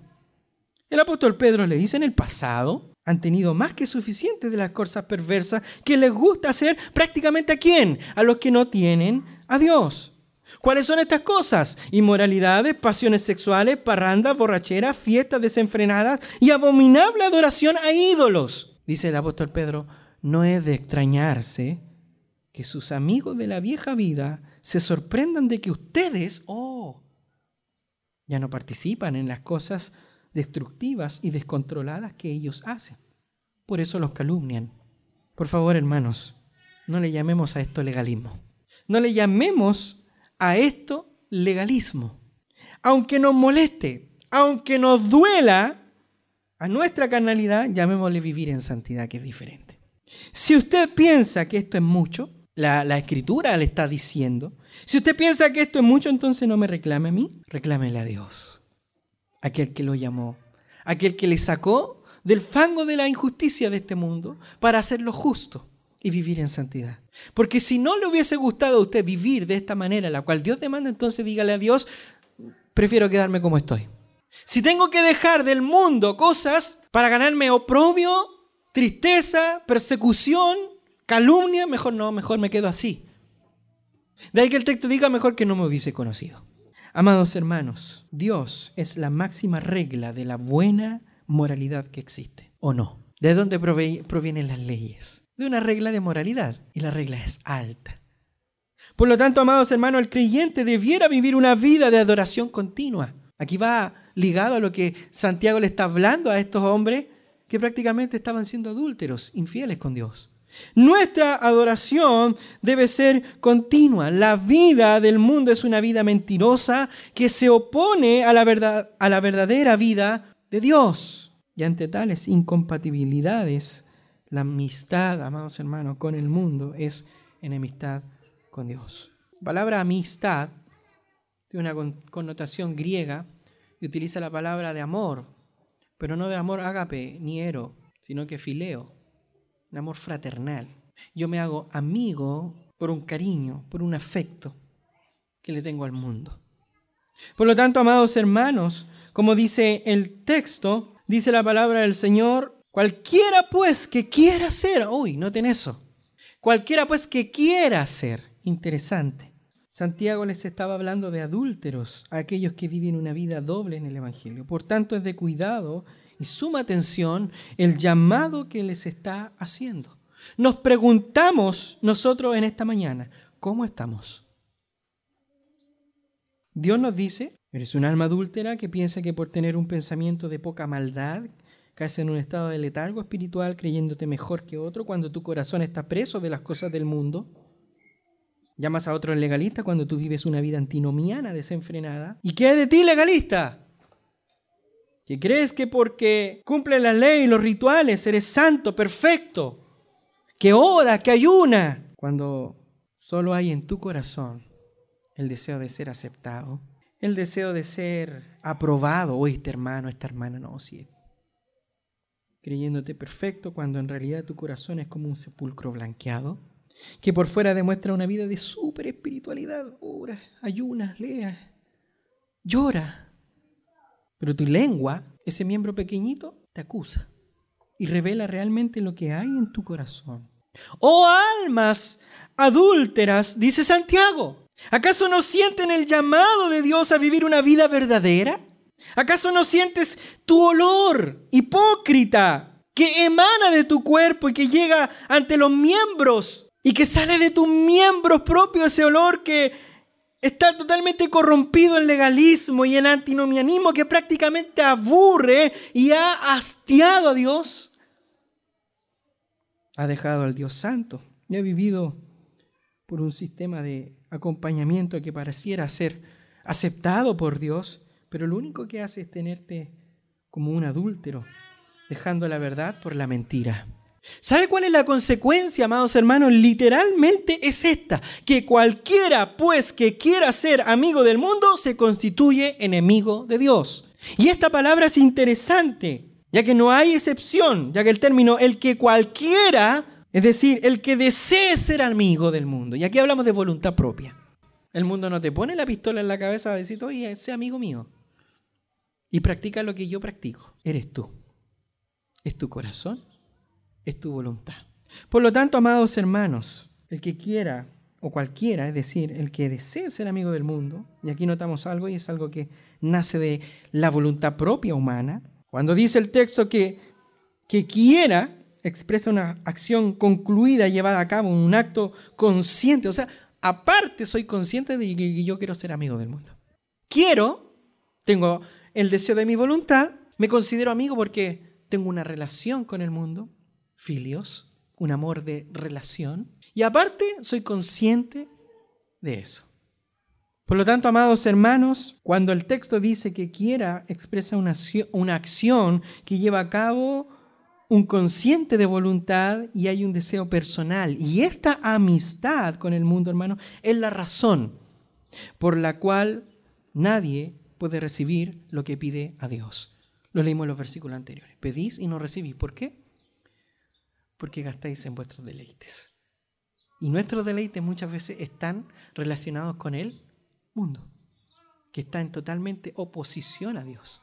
El apóstol Pedro le dice, en el pasado han tenido más que suficiente de las cosas perversas que les gusta hacer prácticamente a quién? A los que no tienen a Dios. ¿Cuáles son estas cosas? Inmoralidades, pasiones sexuales, parrandas, borracheras, fiestas desenfrenadas y abominable adoración a ídolos. Dice el apóstol Pedro, no es de extrañarse que sus amigos de la vieja vida se sorprendan de que ustedes, oh, ya no participan en las cosas destructivas y descontroladas que ellos hacen. Por eso los calumnian. Por favor, hermanos, no le llamemos a esto legalismo. No le llamemos a esto legalismo. Aunque nos moleste, aunque nos duela a nuestra carnalidad, llamémosle vivir en santidad, que es diferente. Si usted piensa que esto es mucho, la, escritura le está diciendo. Si usted piensa que esto es mucho, entonces no me reclame a mí, reclámele a Dios, aquel que lo llamó, aquel que le sacó del fango de la injusticia de este mundo para hacerlo justo y vivir en santidad. Porque si no le hubiese gustado a usted vivir de esta manera, la cual Dios demanda, entonces dígale a Dios, prefiero quedarme como estoy. Si tengo que dejar del mundo cosas para ganarme oprobio, tristeza, persecución, calumnia, mejor no, mejor me quedo así. De ahí que el texto diga mejor que no me hubiese conocido. Amados hermanos, Dios es la máxima regla de la buena moralidad que existe, ¿o no? ¿De dónde provienen las leyes? De una regla de moralidad, y la regla es alta. Por lo tanto, amados hermanos, el creyente debiera vivir una vida de adoración continua. Aquí va ligado a lo que Santiago le está hablando a estos hombres que prácticamente estaban siendo adúlteros, infieles con Dios. Nuestra adoración debe ser continua. La vida del mundo es una vida mentirosa que se opone a la, verdad, a la verdadera vida de Dios. Y ante tales incompatibilidades, la amistad, amados hermanos, con el mundo es enemistad con Dios. La palabra amistad tiene una connotación griega y utiliza la palabra de amor, pero no de amor ágape ni ero, sino que fileo, un amor fraternal. Yo me hago amigo por un cariño, por un afecto que le tengo al mundo. Por lo tanto, amados hermanos, como dice el texto, dice la palabra del Señor, cualquiera pues que quiera ser, uy, noten eso, cualquiera pues que quiera ser, interesante. Santiago les estaba hablando de adúlteros, aquellos que viven una vida doble en el Evangelio. Por tanto, es de cuidado y suma atención el llamado que les está haciendo. Nos preguntamos nosotros en esta mañana, ¿cómo estamos? Dios nos dice, eres un alma adúltera que piensa que por tener un pensamiento de poca maldad, caes en un estado de letargo espiritual creyéndote mejor que otro cuando tu corazón está preso de las cosas del mundo. Llamas a otro legalista cuando tú vives una vida antinomiana, desenfrenada. ¿Y qué hay de ti, legalista? Que crees que porque cumple la ley y los rituales eres santo, perfecto, que ora, que ayuna, cuando solo hay en tu corazón el deseo de ser aceptado, el deseo de ser aprobado. Oye, este hermano, esta hermana, no, sí. Creyéndote perfecto cuando en realidad tu corazón es como un sepulcro blanqueado, que por fuera demuestra una vida de super espiritualidad. Ora, ayuna, lea, llora. Pero tu lengua, ese miembro pequeñito, te acusa y revela realmente lo que hay en tu corazón. Oh almas adúlteras, dice Santiago, ¿Acaso no sienten el llamado de Dios a vivir una vida verdadera? ¿Acaso no sientes tu olor hipócrita que emana de tu cuerpo y que llega ante los miembros y que sale de tus miembros propios ese olor que está totalmente corrompido en legalismo y en antinomianismo que prácticamente aburre y ha hastiado a Dios? Ha dejado al Dios Santo y ha vivido por un sistema de acompañamiento que pareciera ser aceptado por Dios, pero lo único que hace es tenerte como un adúltero, dejando la verdad por la mentira. ¿Sabe cuál es la consecuencia, amados hermanos? Literalmente es esta, que cualquiera pues que quiera ser amigo del mundo se constituye enemigo de Dios. Y esta palabra es interesante, ya que no hay excepción, ya que el término el que cualquiera es decir, el que desee ser amigo del mundo. Y aquí hablamos de voluntad propia. El mundo no te pone la pistola en la cabeza a decir, oye, sé amigo mío. Y practica lo que yo practico. Eres tú. Es tu corazón. Es tu voluntad. Por lo tanto, amados hermanos, el que quiera o cualquiera, es decir, el que desee ser amigo del mundo, y aquí notamos algo y es algo que nace de la voluntad propia humana, cuando dice el texto que, que quiera, expresa una acción concluida, llevada a cabo, un acto consciente. O sea, aparte soy consciente de que yo quiero ser amigo del mundo. Quiero, tengo el deseo de mi voluntad, me considero amigo porque tengo una relación con el mundo, filios, un amor de relación. Y aparte soy consciente de eso. Por lo tanto, amados hermanos, cuando el texto dice que quiera, expresa una, una acción que lleva a cabo un consciente de voluntad y hay un deseo personal. Y esta amistad con el mundo, hermano, es la razón por la cual nadie puede recibir lo que pide a Dios. Lo leímos en los versículos anteriores. Pedís y no recibís. ¿Por qué? Porque gastáis en vuestros deleites. Y nuestros deleites muchas veces están relacionados con el mundo, que está en totalmente oposición a Dios.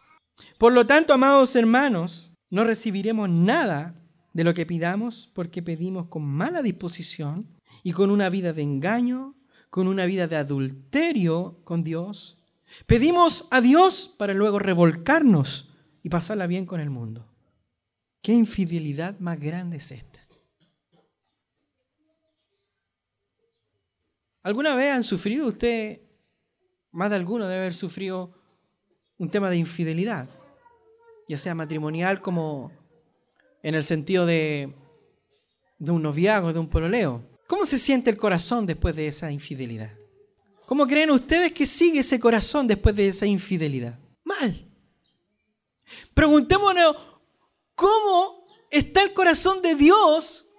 Por lo tanto, amados hermanos, no recibiremos nada de lo que pidamos porque pedimos con mala disposición y con una vida de engaño, con una vida de adulterio con Dios. Pedimos a Dios para luego revolcarnos y pasarla bien con el mundo. ¿Qué infidelidad más grande es esta? ¿Alguna vez han sufrido usted, más de alguno debe haber sufrido un tema de infidelidad? ya sea matrimonial como en el sentido de, de un noviazgo, de un pololeo. ¿Cómo se siente el corazón después de esa infidelidad? ¿Cómo creen ustedes que sigue ese corazón después de esa infidelidad? Mal. Preguntémonos, ¿cómo está el corazón de Dios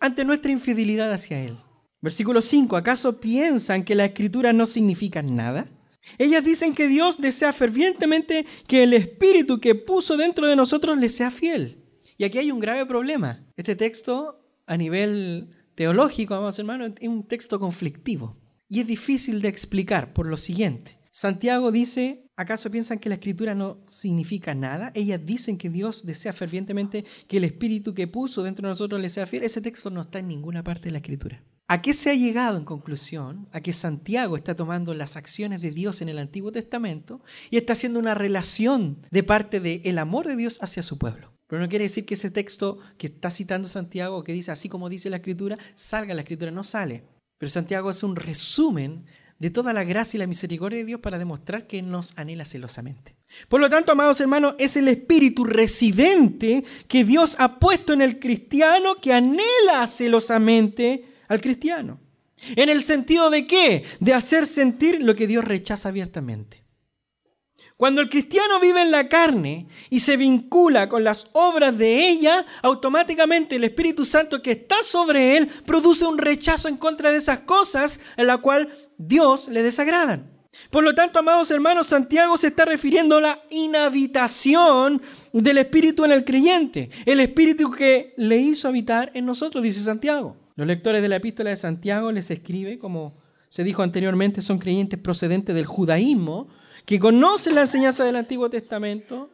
ante nuestra infidelidad hacia Él? Versículo 5, ¿acaso piensan que la escritura no significa nada? Ellas dicen que Dios desea fervientemente que el Espíritu que puso dentro de nosotros le sea fiel. Y aquí hay un grave problema. Este texto, a nivel teológico, vamos hermanos, es un texto conflictivo. Y es difícil de explicar por lo siguiente. Santiago dice, ¿acaso piensan que la escritura no significa nada? Ellas dicen que Dios desea fervientemente que el Espíritu que puso dentro de nosotros le sea fiel. Ese texto no está en ninguna parte de la escritura. ¿A qué se ha llegado en conclusión? A que Santiago está tomando las acciones de Dios en el Antiguo Testamento y está haciendo una relación de parte del el amor de Dios hacia su pueblo. Pero no quiere decir que ese texto que está citando Santiago, que dice así como dice la Escritura, salga la Escritura, no sale. Pero Santiago es un resumen de toda la gracia y la misericordia de Dios para demostrar que nos anhela celosamente. Por lo tanto, amados hermanos, es el espíritu residente que Dios ha puesto en el cristiano que anhela celosamente al cristiano. ¿En el sentido de qué? De hacer sentir lo que Dios rechaza abiertamente. Cuando el cristiano vive en la carne y se vincula con las obras de ella, automáticamente el Espíritu Santo que está sobre él produce un rechazo en contra de esas cosas en la cual Dios le desagradan. Por lo tanto, amados hermanos, Santiago se está refiriendo a la inhabitación del Espíritu en el creyente, el Espíritu que le hizo habitar en nosotros, dice Santiago. Los lectores de la epístola de Santiago les escribe, como se dijo anteriormente, son creyentes procedentes del judaísmo, que conocen la enseñanza del Antiguo Testamento.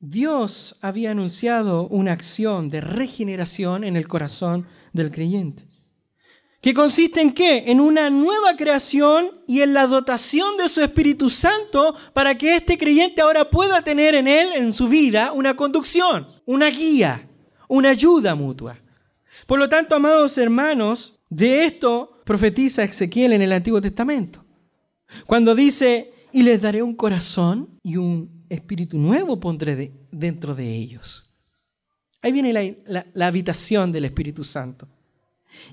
Dios había anunciado una acción de regeneración en el corazón del creyente. ¿Que consiste en qué? En una nueva creación y en la dotación de su Espíritu Santo para que este creyente ahora pueda tener en él, en su vida, una conducción, una guía, una ayuda mutua. Por lo tanto, amados hermanos, de esto profetiza Ezequiel en el Antiguo Testamento. Cuando dice, y les daré un corazón y un espíritu nuevo pondré dentro de ellos. Ahí viene la, la habitación del Espíritu Santo.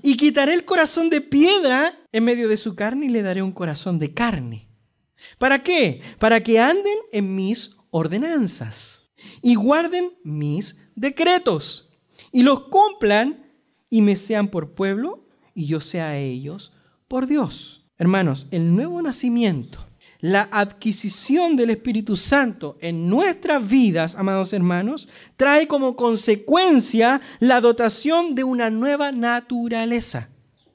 Y quitaré el corazón de piedra en medio de su carne y le daré un corazón de carne. ¿Para qué? Para que anden en mis ordenanzas y guarden mis decretos y los cumplan y me sean por pueblo y yo sea a ellos por Dios. Hermanos, el nuevo nacimiento, la adquisición del Espíritu Santo en nuestras vidas, amados hermanos, trae como consecuencia la dotación de una nueva naturaleza,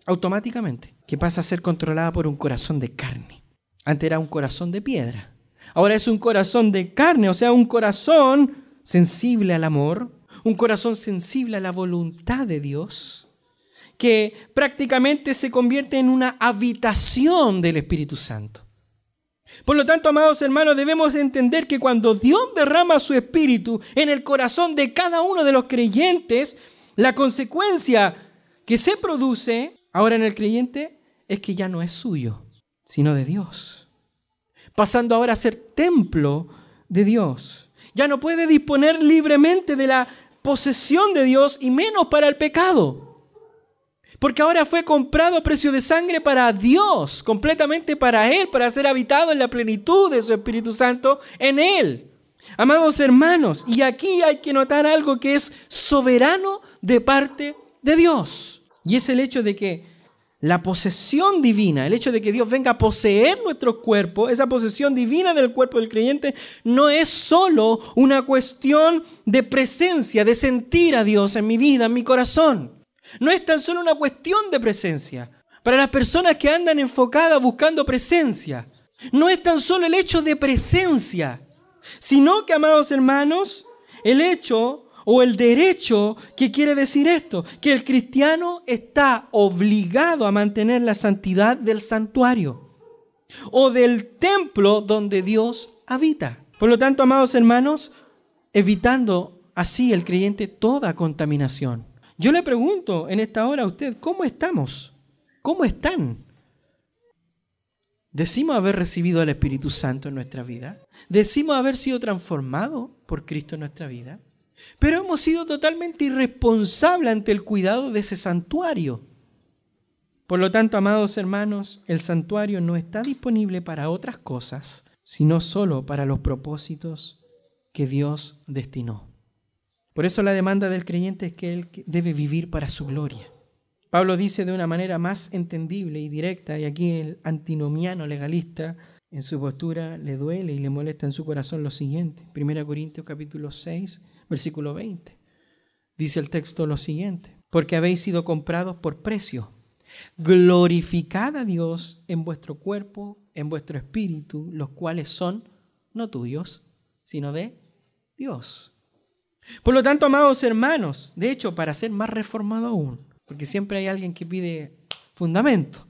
automáticamente, que pasa a ser controlada por un corazón de carne. Antes era un corazón de piedra. Ahora es un corazón de carne, o sea, un corazón sensible al amor, un corazón sensible a la voluntad de Dios, que prácticamente se convierte en una habitación del Espíritu Santo. Por lo tanto, amados hermanos, debemos entender que cuando Dios derrama su Espíritu en el corazón de cada uno de los creyentes, la consecuencia que se produce ahora en el creyente es que ya no es suyo, sino de Dios. Pasando ahora a ser templo de Dios. Ya no puede disponer libremente de la posesión de Dios y menos para el pecado. Porque ahora fue comprado a precio de sangre para Dios, completamente para Él, para ser habitado en la plenitud de su Espíritu Santo en Él. Amados hermanos, y aquí hay que notar algo que es soberano de parte de Dios. Y es el hecho de que la posesión divina, el hecho de que Dios venga a poseer nuestro cuerpo, esa posesión divina del cuerpo del creyente, no es solo una cuestión de presencia, de sentir a Dios en mi vida, en mi corazón. No es tan solo una cuestión de presencia. Para las personas que andan enfocadas buscando presencia, no es tan solo el hecho de presencia, sino que, amados hermanos, el hecho o el derecho que quiere decir esto, que el cristiano está obligado a mantener la santidad del santuario o del templo donde Dios habita. Por lo tanto, amados hermanos, evitando así el creyente toda contaminación. Yo le pregunto en esta hora a usted, ¿cómo estamos? ¿Cómo están? Decimos haber recibido al Espíritu Santo en nuestra vida. Decimos haber sido transformados por Cristo en nuestra vida. Pero hemos sido totalmente irresponsables ante el cuidado de ese santuario. Por lo tanto, amados hermanos, el santuario no está disponible para otras cosas, sino solo para los propósitos que Dios destinó. Por eso la demanda del creyente es que él debe vivir para su gloria. Pablo dice de una manera más entendible y directa, y aquí el antinomiano legalista en su postura le duele y le molesta en su corazón lo siguiente. 1 Corintios capítulo 6, versículo 20. Dice el texto lo siguiente, porque habéis sido comprados por precio. Glorificad a Dios en vuestro cuerpo, en vuestro espíritu, los cuales son no tuyos, sino de Dios. Por lo tanto, amados hermanos, de hecho, para ser más reformado aún, porque siempre hay alguien que pide fundamento.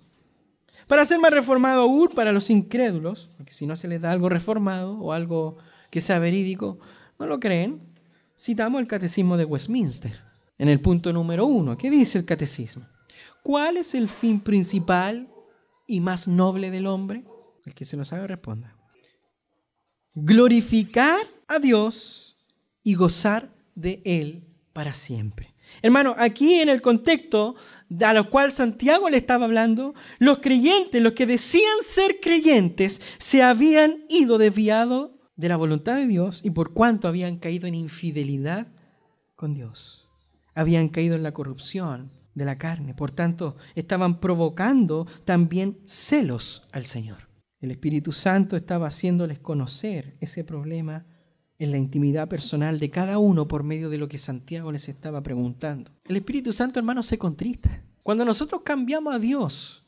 Para ser más reformado aún para los incrédulos, porque si no se les da algo reformado o algo que sea verídico, no lo creen, citamos el catecismo de Westminster, en el punto número uno. ¿Qué dice el catecismo? ¿Cuál es el fin principal y más noble del hombre? El que se lo sabe responda. Glorificar a Dios y gozar de Él para siempre. Hermano, aquí en el contexto a lo cual Santiago le estaba hablando, los creyentes, los que decían ser creyentes, se habían ido desviado de la voluntad de Dios y por cuanto habían caído en infidelidad con Dios. Habían caído en la corrupción de la carne. Por tanto, estaban provocando también celos al Señor. El Espíritu Santo estaba haciéndoles conocer ese problema en la intimidad personal de cada uno por medio de lo que Santiago les estaba preguntando. El Espíritu Santo, hermano, se contrista. Cuando nosotros cambiamos a Dios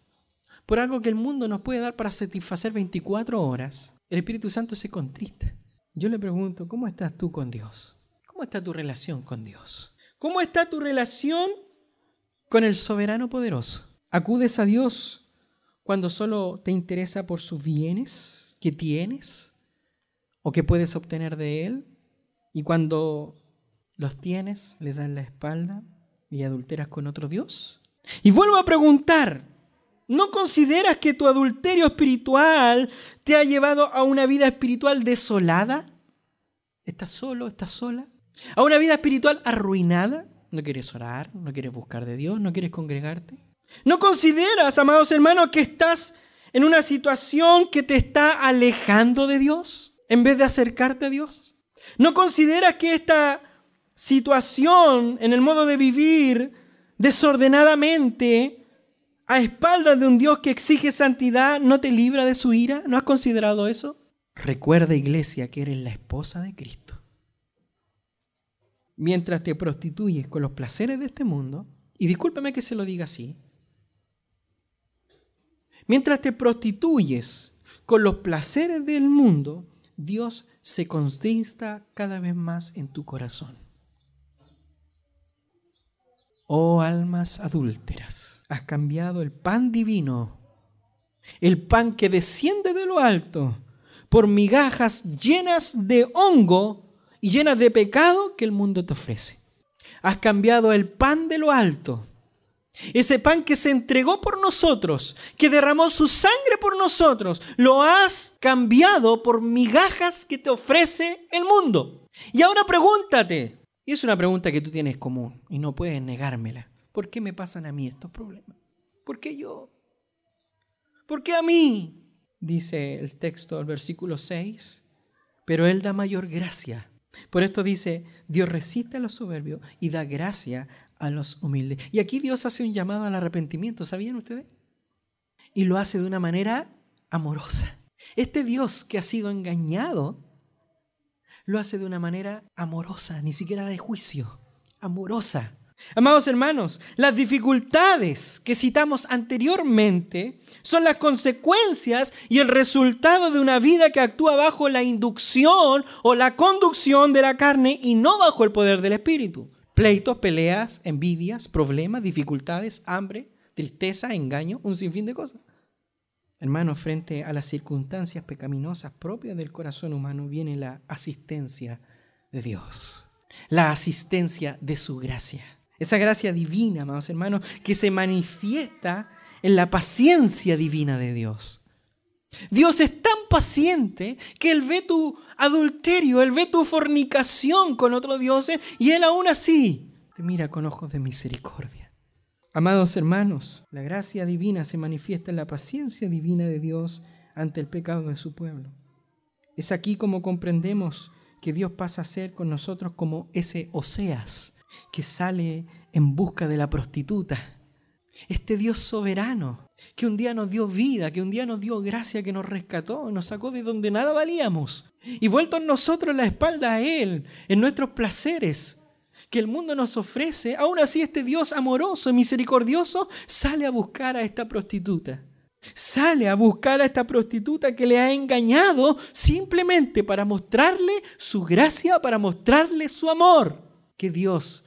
por algo que el mundo nos puede dar para satisfacer 24 horas, el Espíritu Santo se contrista. Yo le pregunto, ¿cómo estás tú con Dios? ¿Cómo está tu relación con Dios? ¿Cómo está tu relación con el soberano poderoso? ¿Acudes a Dios cuando solo te interesa por sus bienes que tienes? O puedes obtener de Él, y cuando los tienes, le das la espalda y adulteras con otro Dios. Y vuelvo a preguntar, ¿no consideras que tu adulterio espiritual te ha llevado a una vida espiritual desolada? ¿Estás solo? ¿Estás sola? ¿A una vida espiritual arruinada? ¿No quieres orar? ¿No quieres buscar de Dios? ¿No quieres congregarte? ¿No consideras, amados hermanos, que estás en una situación que te está alejando de Dios? En vez de acercarte a Dios? ¿No consideras que esta situación en el modo de vivir desordenadamente a espaldas de un Dios que exige santidad no te libra de su ira? ¿No has considerado eso? Recuerda, iglesia, que eres la esposa de Cristo. Mientras te prostituyes con los placeres de este mundo, y discúlpeme que se lo diga así, mientras te prostituyes con los placeres del mundo, Dios se constrista cada vez más en tu corazón. Oh almas adúlteras, has cambiado el pan divino, el pan que desciende de lo alto, por migajas llenas de hongo y llenas de pecado que el mundo te ofrece. Has cambiado el pan de lo alto ese pan que se entregó por nosotros, que derramó su sangre por nosotros, lo has cambiado por migajas que te ofrece el mundo. Y ahora pregúntate, y es una pregunta que tú tienes común y no puedes negármela, ¿por qué me pasan a mí estos problemas? ¿Por qué yo? ¿Por qué a mí? Dice el texto del versículo 6, pero Él da mayor gracia. Por esto dice, Dios resiste a los soberbios y da gracia a los humildes. Y aquí Dios hace un llamado al arrepentimiento, ¿sabían ustedes? Y lo hace de una manera amorosa. Este Dios que ha sido engañado, lo hace de una manera amorosa, ni siquiera de juicio, amorosa. Amados hermanos, las dificultades que citamos anteriormente son las consecuencias y el resultado de una vida que actúa bajo la inducción o la conducción de la carne y no bajo el poder del Espíritu. Pleitos, peleas, envidias, problemas, dificultades, hambre, tristeza, engaño, un sinfín de cosas. Hermanos, frente a las circunstancias pecaminosas propias del corazón humano viene la asistencia de Dios, la asistencia de su gracia. Esa gracia divina, amados hermanos, que se manifiesta en la paciencia divina de Dios. Dios es tan paciente que Él ve tu adulterio, Él ve tu fornicación con otros dioses y Él aún así te mira con ojos de misericordia. Amados hermanos, la gracia divina se manifiesta en la paciencia divina de Dios ante el pecado de su pueblo. Es aquí como comprendemos que Dios pasa a ser con nosotros como ese Oseas que sale en busca de la prostituta Este Dios soberano, que un día nos dio vida, que un día nos dio gracia, que nos rescató, nos sacó de donde nada valíamos. Y vuelto en nosotros la espalda a Él, en nuestros placeres que el mundo nos ofrece, aún así este Dios amoroso y misericordioso sale a buscar a esta prostituta. Sale a buscar a esta prostituta que le ha engañado simplemente para mostrarle su gracia, para mostrarle su amor. Que Dios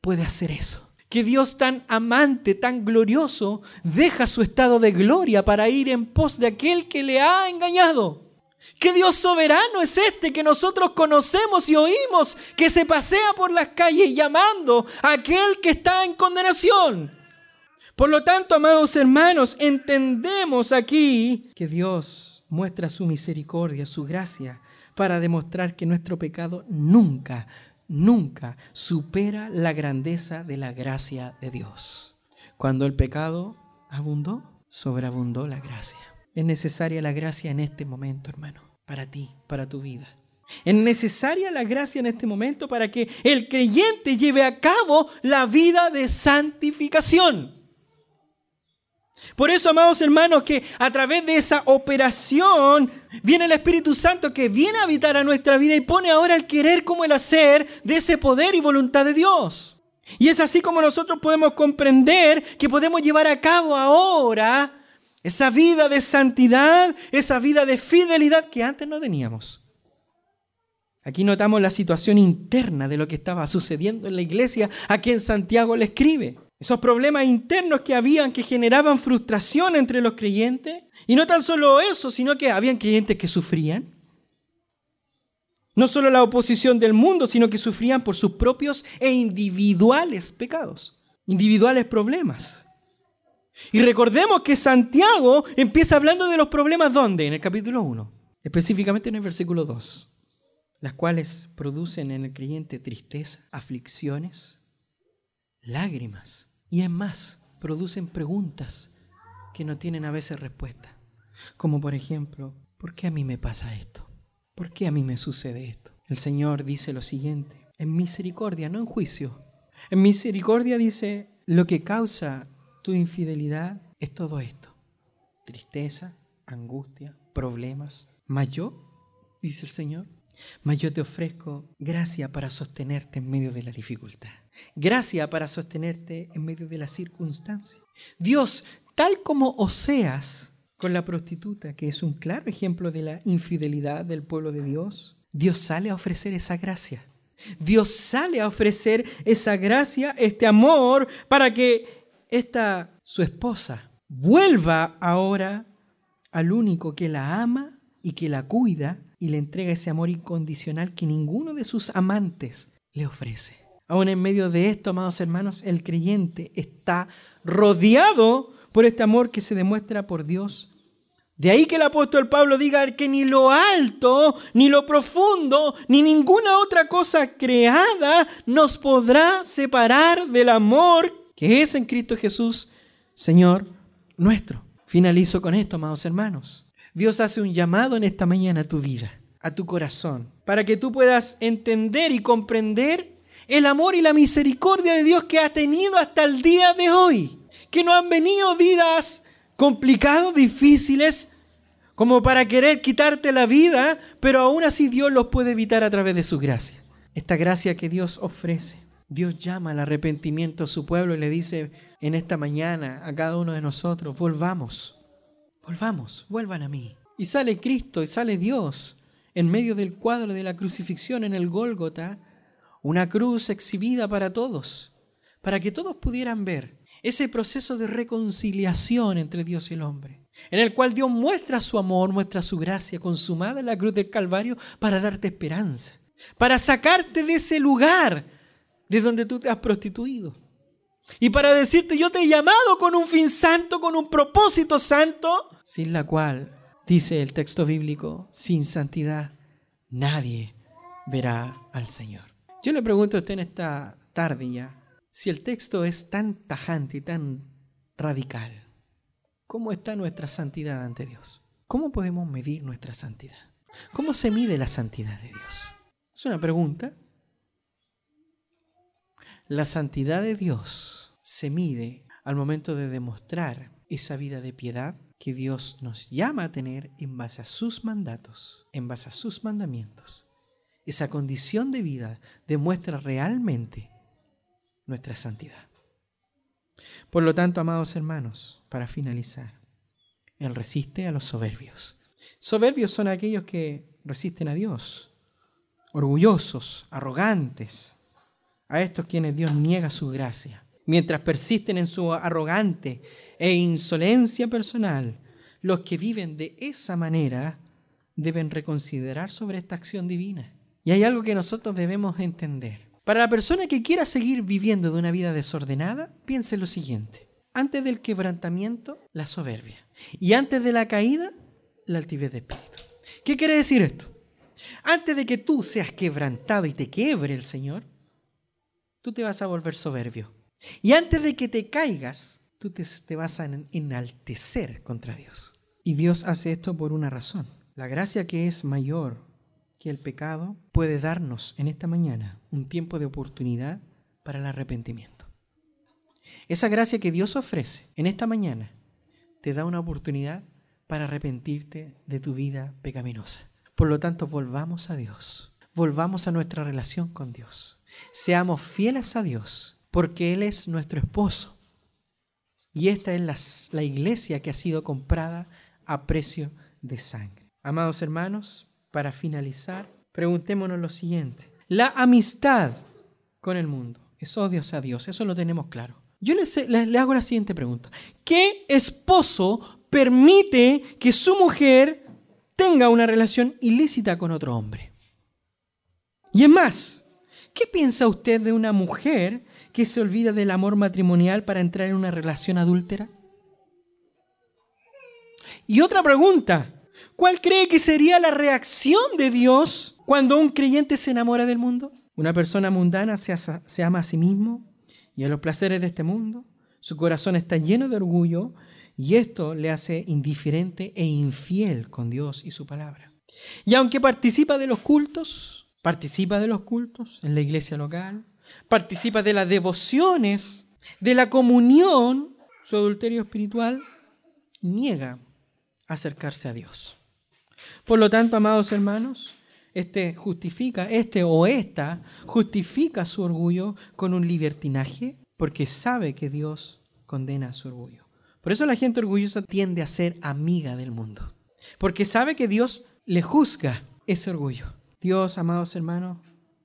puede hacer eso que Dios tan amante, tan glorioso, deja su estado de gloria para ir en pos de aquel que le ha engañado. ¿Qué Dios soberano es este que nosotros conocemos y oímos que se pasea por las calles llamando a aquel que está en condenación? Por lo tanto, amados hermanos, entendemos aquí que Dios muestra su misericordia, su gracia, para demostrar que nuestro pecado nunca nunca supera la grandeza de la gracia de Dios. Cuando el pecado abundó, sobreabundó la gracia. Es necesaria la gracia en este momento, hermano, para ti, para tu vida. Es necesaria la gracia en este momento para que el creyente lleve a cabo la vida de santificación. Por eso, amados hermanos, que a través de esa operación viene el Espíritu Santo que viene a habitar a nuestra vida y pone ahora el querer como el hacer de ese poder y voluntad de Dios. Y es así como nosotros podemos comprender que podemos llevar a cabo ahora esa vida de santidad, esa vida de fidelidad que antes no teníamos. Aquí notamos la situación interna de lo que estaba sucediendo en la iglesia a quien Santiago le escribe. Esos problemas internos que habían que generaban frustración entre los creyentes. Y no tan solo eso, sino que habían creyentes que sufrían. No solo la oposición del mundo, sino que sufrían por sus propios e individuales pecados, individuales problemas. Y recordemos que Santiago empieza hablando de los problemas ¿dónde? En el capítulo 1, específicamente en el versículo 2, las cuales producen en el creyente tristeza, aflicciones, lágrimas y es más, producen preguntas que no tienen a veces respuesta. Como por ejemplo, ¿por qué a mí me pasa esto? ¿Por qué a mí me sucede esto? El Señor dice lo siguiente, en misericordia, no en juicio. En misericordia dice, lo que causa tu infidelidad es todo esto. Tristeza, angustia, problemas. Mas yo, dice el Señor, mas yo te ofrezco gracia para sostenerte en medio de la dificultad gracia para sostenerte en medio de las circunstancias. Dios, tal como Oseas con la prostituta, que es un claro ejemplo de la infidelidad del pueblo de Dios, Dios sale a ofrecer esa gracia. Dios sale a ofrecer esa gracia, este amor, para que esta, su esposa, vuelva ahora al único que la ama y que la cuida y le entrega ese amor incondicional que ninguno de sus amantes le ofrece. Aún en medio de esto, amados hermanos, el creyente está rodeado por este amor que se demuestra por Dios. De ahí que el apóstol Pablo diga que ni lo alto, ni lo profundo, ni ninguna otra cosa creada nos podrá separar del amor que es en Cristo Jesús, Señor nuestro. Finalizo con esto, amados hermanos. Dios hace un llamado en esta mañana a tu vida, a tu corazón, para que tú puedas entender y comprender el amor y la misericordia de Dios que ha tenido hasta el día de hoy. Que no han venido vidas complicadas, difíciles, como para querer quitarte la vida, pero aún así Dios los puede evitar a través de su gracia. Esta gracia que Dios ofrece. Dios llama al arrepentimiento a su pueblo y le dice en esta mañana a cada uno de nosotros, volvamos, volvamos, vuelvan a mí. Y sale Cristo y sale Dios en medio del cuadro de la crucifixión en el Gólgota una cruz exhibida para todos, para que todos pudieran ver ese proceso de reconciliación entre Dios y el hombre, en el cual Dios muestra su amor, muestra su gracia consumada en la cruz del Calvario para darte esperanza, para sacarte de ese lugar de donde tú te has prostituido. Y para decirte, yo te he llamado con un fin santo, con un propósito santo, sin la cual, dice el texto bíblico, sin santidad, nadie verá al Señor. Yo le pregunto a usted en esta tarde ya, si el texto es tan tajante y tan radical, ¿cómo está nuestra santidad ante Dios? ¿Cómo podemos medir nuestra santidad? ¿Cómo se mide la santidad de Dios? Es una pregunta. La santidad de Dios se mide al momento de demostrar esa vida de piedad que Dios nos llama a tener en base a sus mandatos, en base a sus mandamientos. Esa condición de vida demuestra realmente nuestra santidad. Por lo tanto, amados hermanos, para finalizar, Él resiste a los soberbios. Soberbios son aquellos que resisten a Dios, orgullosos, arrogantes, a estos quienes Dios niega su gracia. Mientras persisten en su arrogante e insolencia personal, los que viven de esa manera deben reconsiderar sobre esta acción divina. Y hay algo que nosotros debemos entender. Para la persona que quiera seguir viviendo de una vida desordenada, piense lo siguiente. Antes del quebrantamiento, la soberbia. Y antes de la caída, la altivez de espíritu. ¿Qué quiere decir esto? Antes de que tú seas quebrantado y te quiebre el Señor, tú te vas a volver soberbio. Y antes de que te caigas, tú te, te vas a enaltecer contra Dios. Y Dios hace esto por una razón. La gracia que es mayor que el pecado puede darnos en esta mañana un tiempo de oportunidad para el arrepentimiento. Esa gracia que Dios ofrece en esta mañana te da una oportunidad para arrepentirte de tu vida pecaminosa. Por lo tanto, volvamos a Dios, volvamos a nuestra relación con Dios. Seamos fieles a Dios, porque Él es nuestro esposo. Y esta es la, la iglesia que ha sido comprada a precio de sangre. Amados hermanos, para finalizar, preguntémonos lo siguiente. La amistad con el mundo es odio a Dios, eso lo tenemos claro. Yo le, hago la siguiente pregunta. ¿Qué esposo permite que su mujer tenga una relación ilícita con otro hombre? Y es más, ¿qué piensa usted de una mujer que se olvida del amor matrimonial para entrar en una relación adúltera? Y otra pregunta, ¿Cuál cree que sería la reacción de Dios cuando un creyente se enamora del mundo? Una persona mundana se, ama a sí mismo y a los placeres de este mundo. Su corazón está lleno de orgullo y esto le hace indiferente e infiel con Dios y su palabra. Y aunque participa de los cultos, participa de los cultos en la iglesia local, participa de las devociones, de la comunión, su adulterio espiritual, niega acercarse a Dios. Por lo tanto, amados hermanos, este justifica, este o esta justifica su orgullo con un libertinaje porque sabe que Dios condena su orgullo. Por eso la gente orgullosa tiende a ser amiga del mundo, porque sabe que Dios le juzga ese orgullo. Dios, amados hermanos,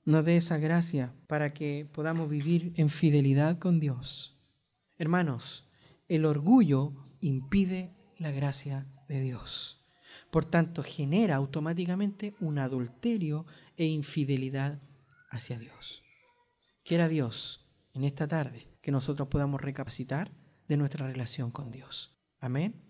nos dé esa gracia para que podamos vivir en fidelidad con Dios. Hermanos, el orgullo impide la gracia de Dios. Por tanto, genera automáticamente un adulterio e infidelidad hacia Dios. Quiera Dios en esta tarde que nosotros podamos recapacitar de nuestra relación con Dios. Amén.